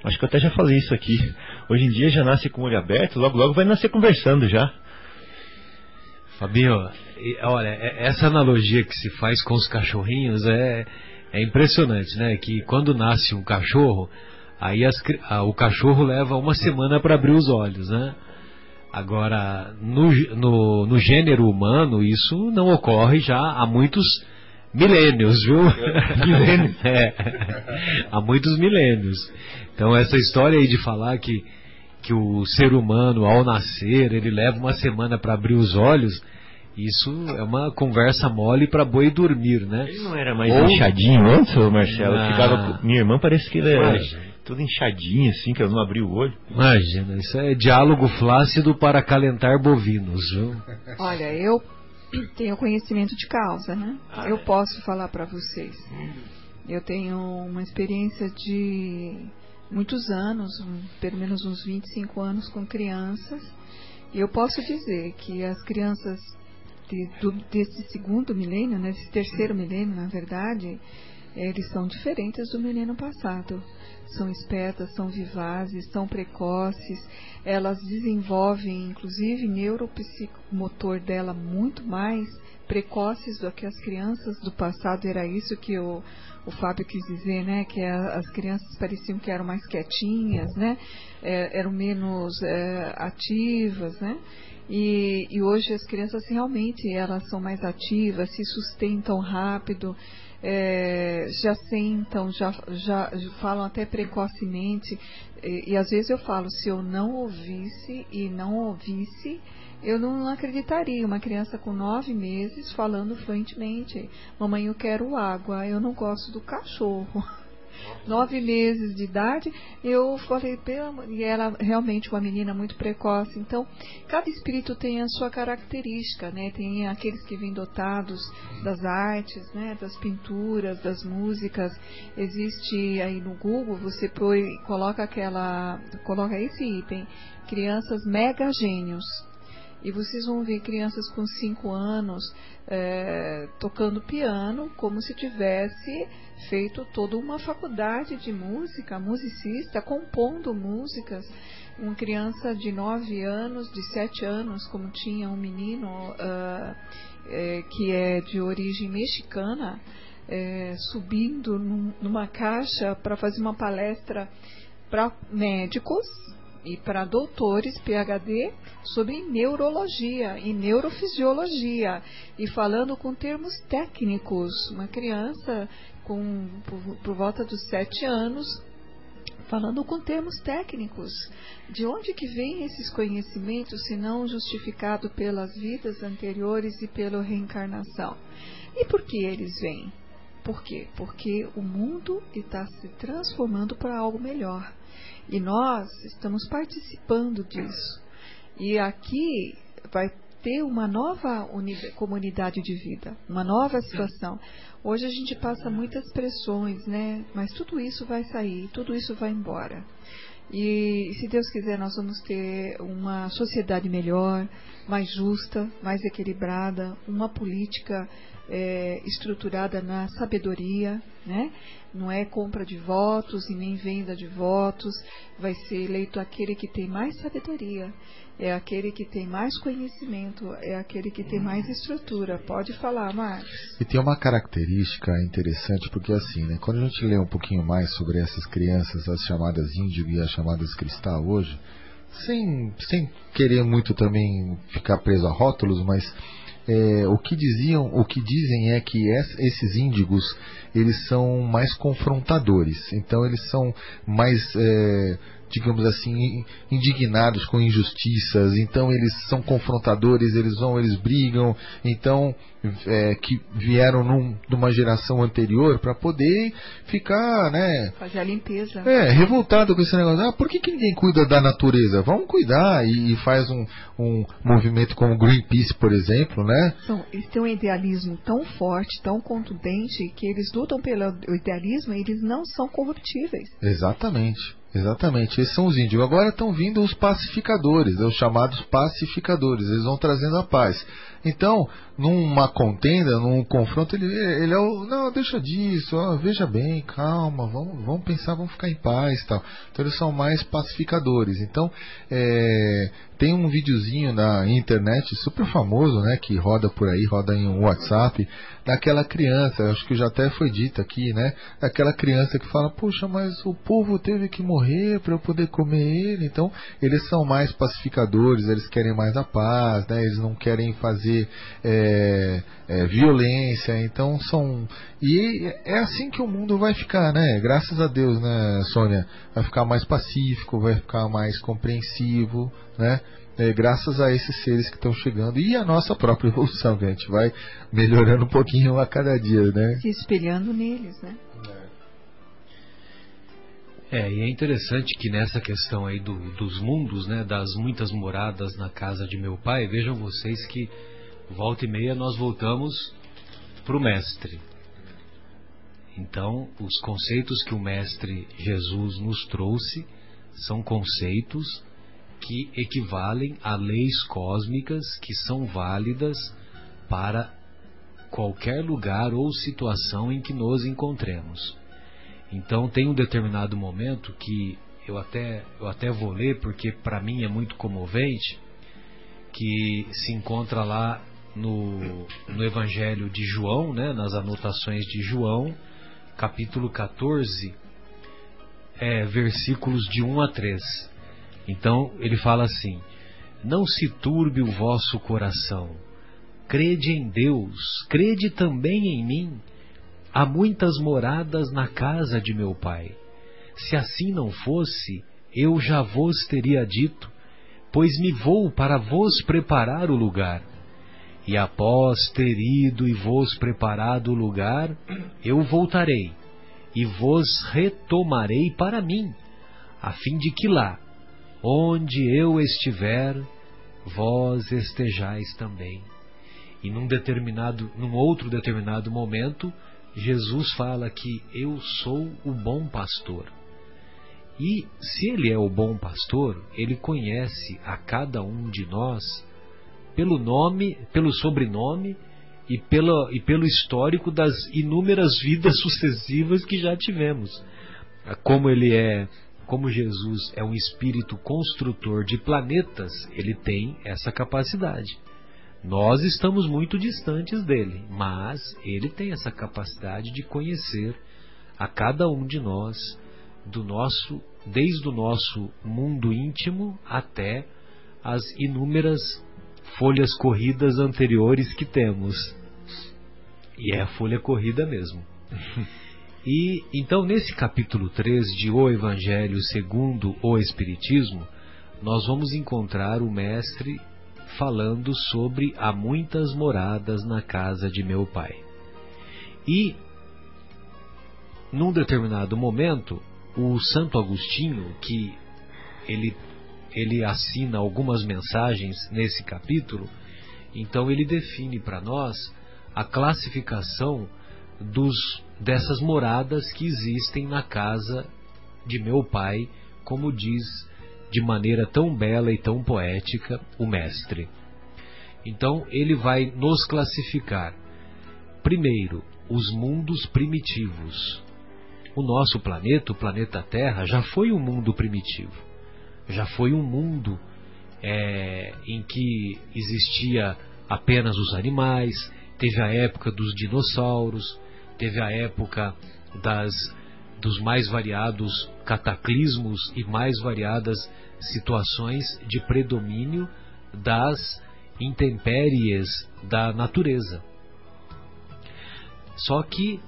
Acho que eu até já falei isso aqui. Hoje em dia já nasce com o olho aberto, logo logo vai nascer conversando já. Fabinho, olha, é, essa analogia que se faz com os cachorrinhos é, é impressionante, né? Que quando nasce um cachorro, aí as, a, o cachorro leva uma semana para abrir os olhos, né? Agora, no, no, no, gênero humano, isso não ocorre já há muitos milênios, viu? milênios. é, há muitos milênios. Então, essa história aí de falar que que o ser humano, ao nascer, ele leva uma semana para abrir os olhos, isso é uma conversa mole para boi dormir, né? Ele não era mais Ou... inchadinho antes, Marcelo? Ah. Ficava... Minha irmã parece que ele era tudo inchadinho, assim, que eu não abri o olho. Imagina, isso é diálogo flácido para calentar bovinos, viu? Olha, eu tenho conhecimento de causa, né? Ah, eu é. posso falar para vocês. Eu tenho uma experiência de muitos anos, pelo menos uns 25 anos com crianças, e eu posso dizer que as crianças de, do, desse segundo milênio, né, desse terceiro milênio, na verdade, eles são diferentes do milênio passado. São espertas, são vivazes, são precoces, elas desenvolvem, inclusive, neuropsicomotor dela muito mais precoces do que as crianças do passado. Era isso que o, o Fábio quis dizer, né? Que a, as crianças pareciam que eram mais quietinhas, né? É, eram menos é, ativas, né? E, e, hoje as crianças realmente elas são mais ativas, se sustentam rápido, é, já sentam, já, já, falam até precocemente. E, e às vezes eu falo, se eu não ouvisse e não ouvisse, eu não acreditaria uma criança com nove meses falando fluentemente: Mamãe, eu quero água, eu não gosto do cachorro. nove meses de idade, eu falei, e ela realmente uma menina muito precoce. Então, cada espírito tem a sua característica, né? Tem aqueles que vêm dotados das artes, né? Das pinturas, das músicas. Existe aí no Google, você põe, coloca aquela, coloca esse item, crianças mega gênios. E vocês vão ver crianças com 5 anos é, tocando piano como se tivesse feito toda uma faculdade de música, musicista, compondo músicas. Uma criança de 9 anos, de 7 anos, como tinha um menino uh, é, que é de origem mexicana, é, subindo num, numa caixa para fazer uma palestra para médicos e para doutores PhD sobre neurologia e neurofisiologia e falando com termos técnicos. Uma criança com por, por volta dos sete anos falando com termos técnicos. De onde que vêm esses conhecimentos, se não justificado pelas vidas anteriores e pela reencarnação? E por que eles vêm? Por quê? Porque o mundo está se transformando para algo melhor. E nós estamos participando disso. E aqui vai ter uma nova comunidade de vida, uma nova situação. Hoje a gente passa muitas pressões, né? Mas tudo isso vai sair, tudo isso vai embora. E se Deus quiser, nós vamos ter uma sociedade melhor, mais justa, mais equilibrada, uma política é, estruturada na sabedoria, né? Não é compra de votos e nem venda de votos. Vai ser eleito aquele que tem mais sabedoria, é aquele que tem mais conhecimento, é aquele que tem mais estrutura. Pode falar, Marcos. E tem uma característica interessante, porque assim, né, quando a gente lê um pouquinho mais sobre essas crianças, as chamadas índigo e as chamadas cristal hoje, sem, sem querer muito também ficar preso a rótulos, mas é, o que diziam, o que dizem é que esses índigos eles são mais confrontadores, então eles são mais é, digamos assim, indignados com injustiças, então eles são confrontadores, eles vão, eles brigam, então é, que vieram num, numa geração anterior para poder ficar, né? Fazer a limpeza. É, revoltado com esse negócio. Ah, por que, que ninguém cuida da natureza? Vamos cuidar e, e faz um, um movimento como Greenpeace, por exemplo, né? São, eles têm um idealismo tão forte, tão contundente, que eles lutam pelo idealismo e eles não são corruptíveis. Exatamente. Exatamente, esses são os índios. Agora estão vindo os pacificadores, os chamados pacificadores, eles vão trazendo a paz. Então, numa contenda, num confronto, ele, ele é o. Não, deixa disso, ó, veja bem, calma, vamos, vamos pensar, vamos ficar em paz tal. Então eles são mais pacificadores. Então, é, tem um videozinho na internet super famoso, né? Que roda por aí, roda em um WhatsApp, daquela criança, acho que já até foi dito aqui, né? Daquela criança que fala, puxa, mas o povo teve que morrer para eu poder comer ele. Então, eles são mais pacificadores, eles querem mais a paz, né? Eles não querem fazer. É, é, é, violência. Então são. E é assim que o mundo vai ficar, né? Graças a Deus, né, Sônia? Vai ficar mais pacífico, vai ficar mais compreensivo, né? É, graças a esses seres que estão chegando e a nossa própria evolução, que a gente vai melhorando um pouquinho a cada dia, né? Se espelhando neles, né? É, e é interessante que nessa questão aí do, dos mundos, né, das muitas moradas na casa de meu pai, vejam vocês que volta e meia nós voltamos para o Mestre. Então, os conceitos que o Mestre Jesus nos trouxe são conceitos que equivalem a leis cósmicas que são válidas para qualquer lugar ou situação em que nos encontremos. Então, tem um determinado momento que eu até, eu até vou ler porque para mim é muito comovente, que se encontra lá no, no Evangelho de João, né, nas anotações de João, capítulo 14, é, versículos de 1 a 3. Então ele fala assim: Não se turbe o vosso coração, crede em Deus, crede também em mim. Há muitas moradas na casa de meu pai. Se assim não fosse, eu já vos teria dito, pois me vou para vos preparar o lugar. E após ter ido e vos preparado o lugar, eu voltarei e vos retomarei para mim, a fim de que lá, onde eu estiver, vós estejais também. E num determinado, num outro determinado momento, Jesus fala que eu sou o bom pastor. E se ele é o bom pastor, ele conhece a cada um de nós pelo nome, pelo sobrenome e, pelo e pelo histórico das inúmeras vidas sucessivas que já tivemos. Como ele é, como Jesus é um espírito construtor de planetas, ele tem essa capacidade. Nós estamos muito distantes dele, mas ele tem essa capacidade de conhecer a cada um de nós do nosso desde o nosso mundo íntimo até as inúmeras folhas corridas anteriores que temos. E é a folha corrida mesmo. e então nesse capítulo 3 de O Evangelho segundo o Espiritismo, nós vamos encontrar o mestre falando sobre há muitas moradas na casa de meu pai. E num determinado momento, o Santo Agostinho, que ele ele assina algumas mensagens nesse capítulo, então ele define para nós a classificação dos dessas moradas que existem na casa de meu pai, como diz de maneira tão bela e tão poética o mestre. Então ele vai nos classificar. Primeiro, os mundos primitivos. O nosso planeta, o planeta Terra, já foi um mundo primitivo. Já foi um mundo é, em que existia apenas os animais, teve a época dos dinossauros, teve a época das, dos mais variados cataclismos e mais variadas situações de predomínio das intempéries da natureza. Só que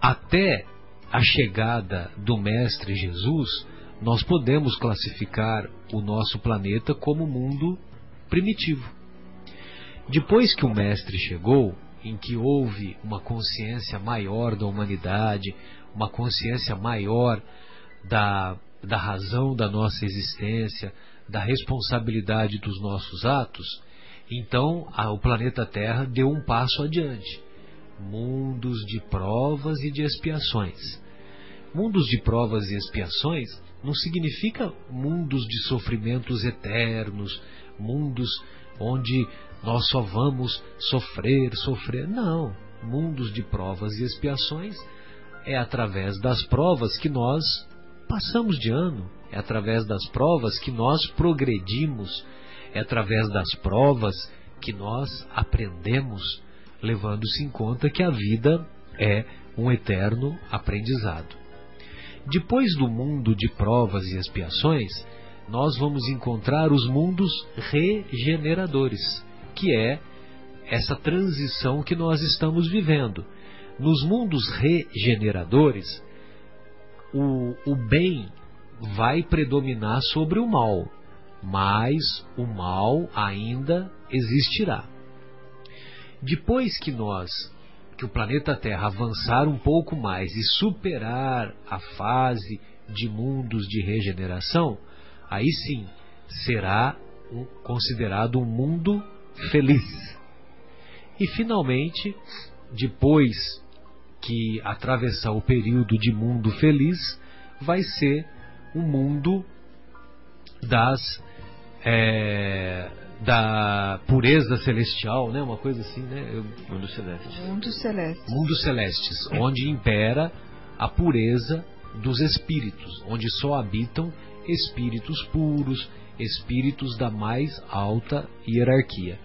até a chegada do Mestre Jesus, nós podemos classificar o nosso planeta como mundo primitivo. Depois que o Mestre chegou, em que houve uma consciência maior da humanidade, uma consciência maior da, da razão da nossa existência, da responsabilidade dos nossos atos, então a, o planeta Terra deu um passo adiante mundos de provas e de expiações. Mundos de provas e expiações não significa mundos de sofrimentos eternos, mundos onde nós só vamos sofrer, sofrer. Não. Mundos de provas e expiações é através das provas que nós passamos de ano, é através das provas que nós progredimos, é através das provas que nós aprendemos levando-se em conta que a vida é um eterno aprendizado. Depois do mundo de provas e expiações, nós vamos encontrar os mundos regeneradores, que é essa transição que nós estamos vivendo. Nos mundos regeneradores, o, o bem vai predominar sobre o mal, mas o mal ainda existirá. Depois que nós, que o planeta Terra avançar um pouco mais e superar a fase de mundos de regeneração, aí sim será um, considerado um mundo feliz. E finalmente, depois que atravessar o período de mundo feliz, vai ser o um mundo das é, da pureza celestial, né? Uma coisa assim, né? Eu... Mundo celeste. Mundo celeste. Mundos celestes, onde impera a pureza dos espíritos, onde só habitam espíritos puros, espíritos da mais alta hierarquia.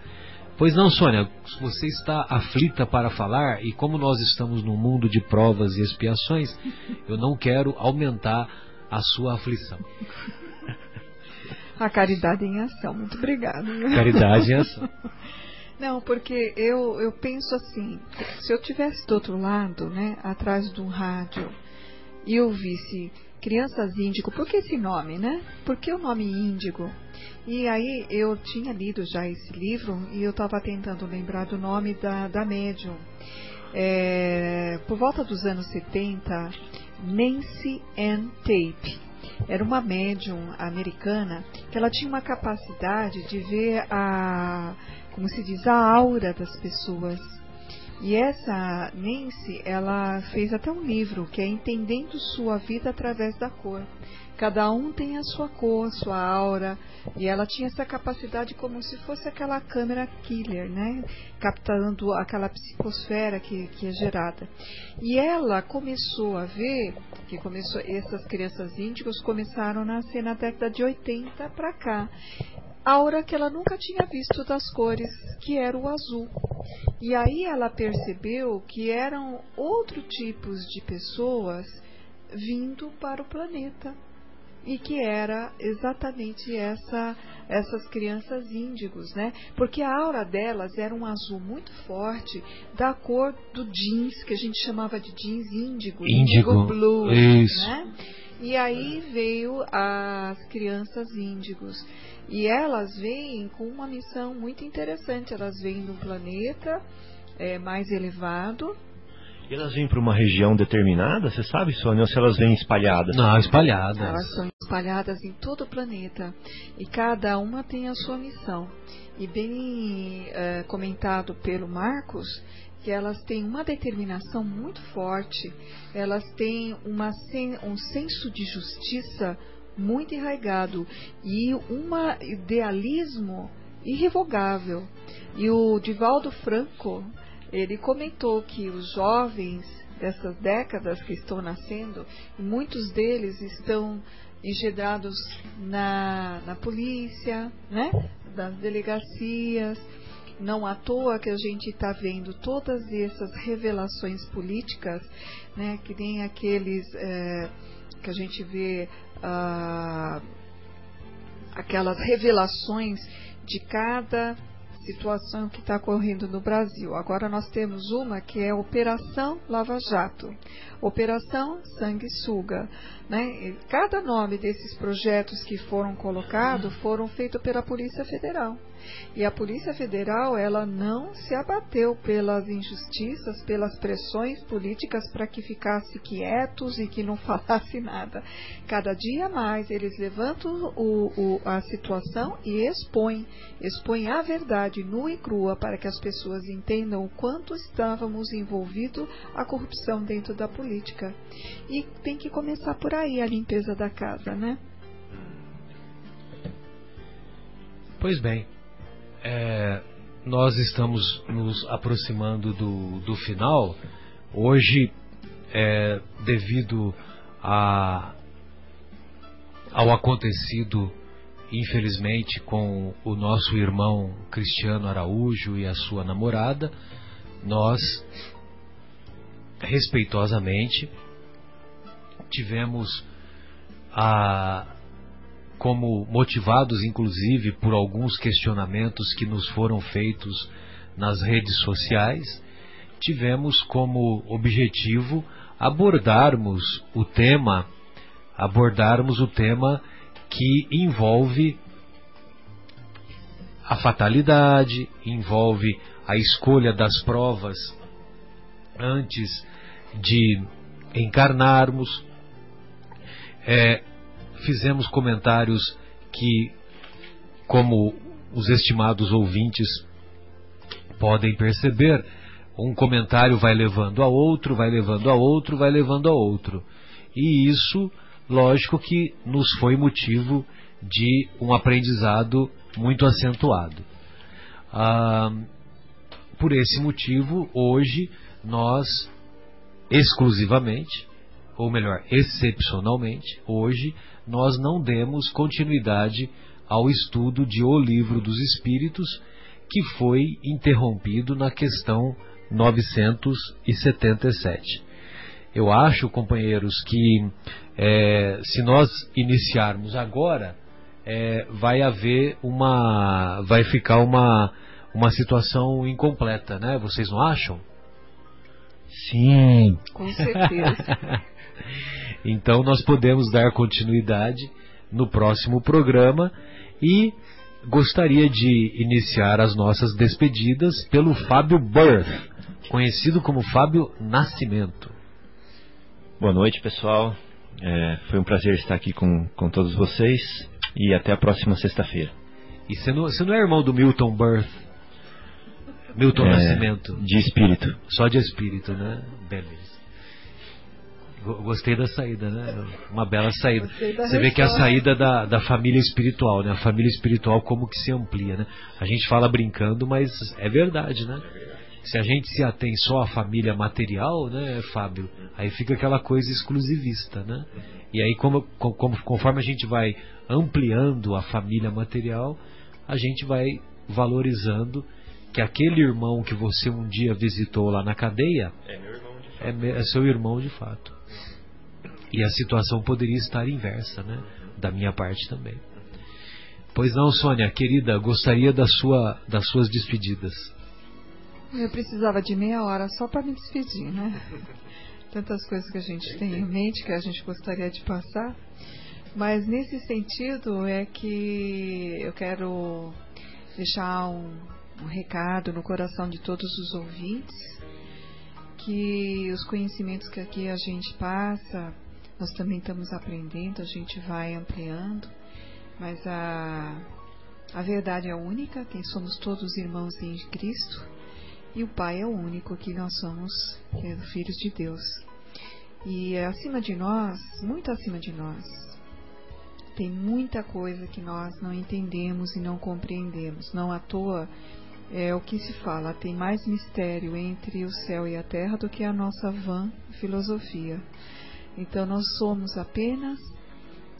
Pois não, Sônia, você está aflita para falar e como nós estamos num mundo de provas e expiações, eu não quero aumentar a sua aflição. A caridade em ação. Muito obrigada. Caridade em ação. Não, porque eu, eu penso assim, se eu tivesse do outro lado, né, atrás do rádio, e eu visse crianças índigo, por que esse nome, né? Por que o nome índigo? E aí eu tinha lido já esse livro e eu estava tentando lembrar do nome da, da médium. É, por volta dos anos 70, Nancy Ann Tape era uma médium americana que ela tinha uma capacidade de ver a, como se diz, a aura das pessoas. E essa Nancy, ela fez até um livro que é Entendendo Sua Vida através da Cor. Cada um tem a sua cor, a sua aura, e ela tinha essa capacidade como se fosse aquela câmera killer, né? Captando aquela psicosfera que, que é gerada. E ela começou a ver que começou essas crianças índigos começaram a nascer na década de 80 para cá aura que ela nunca tinha visto das cores, que era o azul. E aí ela percebeu que eram outros tipos de pessoas vindo para o planeta e que era exatamente essa essas crianças índigos, né? Porque a aura delas era um azul muito forte, da cor do jeans que a gente chamava de jeans índigo, índigo, índigo blue, isso. né? E aí veio as crianças índigos. E elas vêm com uma missão muito interessante. Elas vêm de um planeta é, mais elevado, e elas vêm para uma região determinada, você sabe, Sônia, ou se elas vêm espalhadas? Não, espalhadas. Elas são espalhadas em todo o planeta. E cada uma tem a sua missão. E bem é, comentado pelo Marcos, que elas têm uma determinação muito forte, elas têm uma, um senso de justiça muito enraigado e um idealismo irrevogável. E o Divaldo Franco, ele comentou que os jovens dessas décadas que estão nascendo, muitos deles estão engedrados na, na polícia, né? das delegacias. Não à toa que a gente está vendo todas essas revelações políticas, né? que nem aqueles é, que a gente vê ah, aquelas revelações de cada situação que está ocorrendo no Brasil. Agora nós temos uma que é Operação Lava Jato, Operação Sanguessuga. Né? Cada nome desses projetos que foram colocados foram feitos pela Polícia Federal. E a Polícia Federal, ela não se abateu pelas injustiças, pelas pressões políticas para que ficasse quietos e que não falasse nada. Cada dia mais eles levantam o, o, a situação e expõem, expõem a verdade nua e crua para que as pessoas entendam o quanto estávamos envolvidos a corrupção dentro da política. E tem que começar por aí a limpeza da casa, né? Pois bem, é, nós estamos nos aproximando do, do final. Hoje, é, devido a, ao acontecido, infelizmente, com o nosso irmão Cristiano Araújo e a sua namorada, nós, respeitosamente, tivemos a, como motivados inclusive por alguns questionamentos que nos foram feitos nas redes sociais, tivemos como objetivo abordarmos o tema, abordarmos o tema que envolve a fatalidade, envolve a escolha das provas antes de encarnarmos. É, fizemos comentários que, como os estimados ouvintes podem perceber, um comentário vai levando a outro, vai levando a outro, vai levando a outro. E isso, lógico que nos foi motivo de um aprendizado muito acentuado. Ah, por esse motivo, hoje nós exclusivamente, ou melhor, excepcionalmente, hoje nós não demos continuidade ao estudo de O Livro dos Espíritos, que foi interrompido na questão 977. Eu acho, companheiros, que é, se nós iniciarmos agora, é, vai haver uma. vai ficar uma, uma situação incompleta, né? Vocês não acham? Sim. Com certeza. Então nós podemos dar continuidade no próximo programa e gostaria de iniciar as nossas despedidas pelo Fábio Birth. conhecido como Fábio Nascimento. Boa noite, pessoal. É, foi um prazer estar aqui com, com todos vocês e até a próxima sexta-feira. E você não, você não é irmão do Milton Birth? Milton É, Nascimento? De espírito. Só de espírito, né? Beleza. Go- Gostei da saída, né? Uma bela saída. Você vê que a resposta. saída da, da família espiritual, né? A família espiritual como que se amplia, né? A gente fala brincando, mas é verdade, né? Se a gente se atém só à família material, né, Fábio? Aí fica aquela coisa exclusivista, né? E aí, como, como- conforme a gente vai ampliando a família material, a gente vai valorizando que aquele irmão que você um dia visitou lá na cadeia é, me- é seu irmão de fato. E a situação poderia estar inversa, né? Da minha parte também. Pois não, Sônia, querida, gostaria da sua, das suas despedidas. Eu precisava de meia hora só para me despedir, né? Tantas coisas que a gente tem em mente que a gente gostaria de passar. Mas nesse sentido é que eu quero deixar um, um recado no coração de todos os ouvintes que os conhecimentos que aqui a gente passa, nós também estamos aprendendo, a gente vai ampliando, mas a, a verdade é única, quem somos todos irmãos em Cristo, e o Pai é o único que nós somos, que é filhos de Deus. E acima de nós, muito acima de nós, tem muita coisa que nós não entendemos e não compreendemos. Não à toa é o que se fala, tem mais mistério entre o céu e a terra do que a nossa vã filosofia. Então nós somos apenas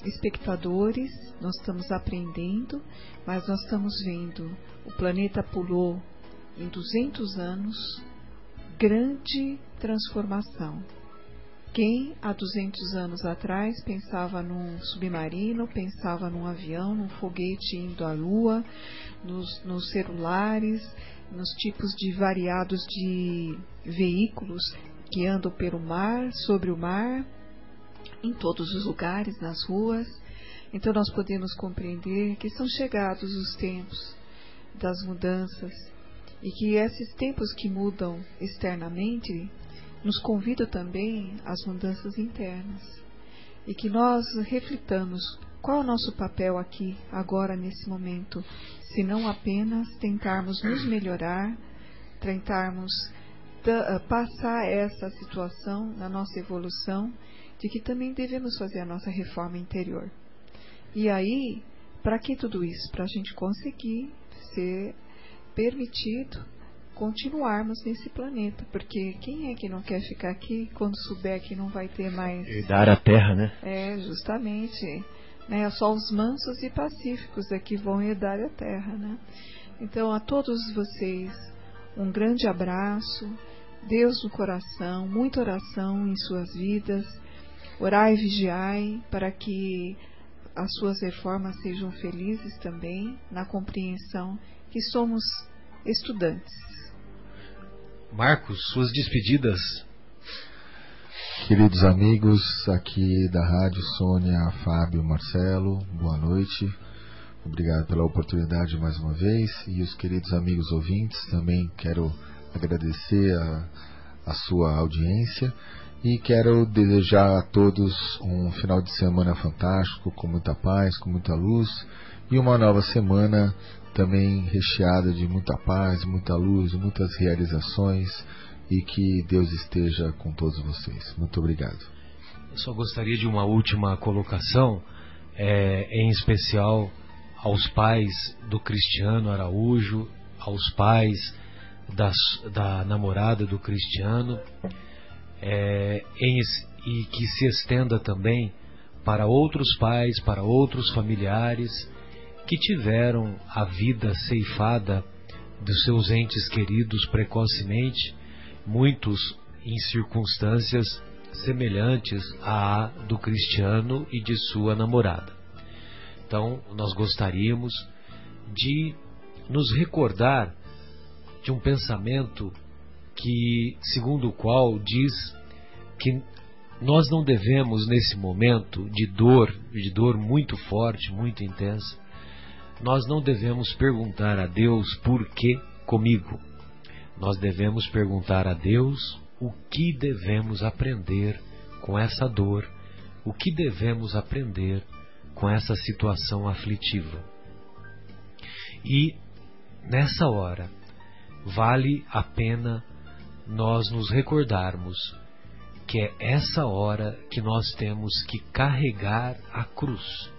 espectadores, nós estamos aprendendo, mas nós estamos vendo o planeta pulou em 200 anos grande transformação. Quem há 200 anos atrás pensava num submarino, pensava num avião, num foguete indo à Lua, nos, nos celulares, nos tipos de variados de veículos que andam pelo mar, sobre o mar, em todos os lugares, nas ruas. Então nós podemos compreender que são chegados os tempos das mudanças e que esses tempos que mudam externamente nos convidam também às mudanças internas e que nós reflitamos qual é o nosso papel aqui, agora, nesse momento, se não apenas tentarmos nos melhorar, tentarmos ta- passar essa situação na nossa evolução, de que também devemos fazer a nossa reforma interior. E aí, para que tudo isso? Para a gente conseguir ser permitido continuarmos nesse planeta, porque quem é que não quer ficar aqui quando souber que não vai ter mais Herdar a terra, né? é, justamente. Né? Só os mansos e pacíficos é que vão herdar a terra. Né? Então, a todos vocês, um grande abraço, Deus no coração, muita oração em suas vidas. Orai e vigiai para que as suas reformas sejam felizes também, na compreensão que somos estudantes. Marcos, suas despedidas. Queridos amigos aqui da Rádio Sônia, Fábio, Marcelo, boa noite. Obrigado pela oportunidade mais uma vez. E os queridos amigos ouvintes, também quero agradecer a, a sua audiência e quero desejar a todos um final de semana fantástico, com muita paz, com muita luz e uma nova semana também recheada de muita paz, muita luz, muitas realizações e que Deus esteja com todos vocês. Muito obrigado. Eu só gostaria de uma última colocação, é, em especial aos pais do Cristiano Araújo, aos pais das, da namorada do Cristiano, é, em, e que se estenda também para outros pais, para outros familiares que tiveram a vida ceifada dos seus entes queridos precocemente, muitos em circunstâncias semelhantes à do Cristiano e de sua namorada. Então, nós gostaríamos de nos recordar de um pensamento que, segundo o qual diz que nós não devemos nesse momento de dor, de dor muito forte, muito intensa, nós não devemos perguntar a Deus por que comigo. nós devemos perguntar a Deus o que devemos aprender com essa dor, o que devemos aprender com essa situação aflitiva. E nessa hora, vale a pena nós nos recordarmos que é essa hora que nós temos que carregar a cruz.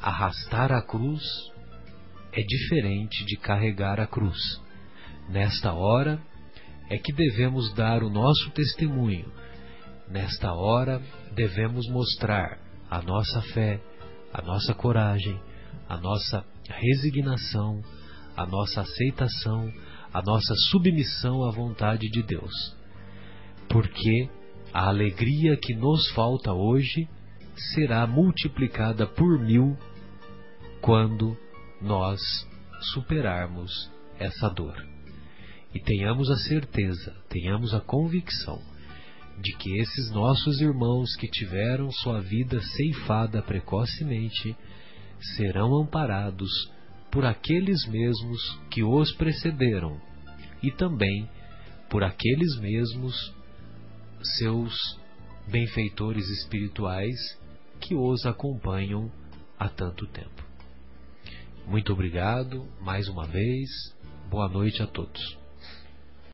Arrastar a cruz é diferente de carregar a cruz. Nesta hora é que devemos dar o nosso testemunho. Nesta hora devemos mostrar a nossa fé, a nossa coragem, a nossa resignação, a nossa aceitação, a nossa submissão à vontade de Deus. Porque a alegria que nos falta hoje será multiplicada por mil quando nós superarmos essa dor. E tenhamos a certeza, tenhamos a convicção de que esses nossos irmãos que tiveram sua vida ceifada precocemente serão amparados por aqueles mesmos que os precederam e também por aqueles mesmos seus benfeitores espirituais que os acompanham há tanto tempo. Muito obrigado mais uma vez. Boa noite a todos.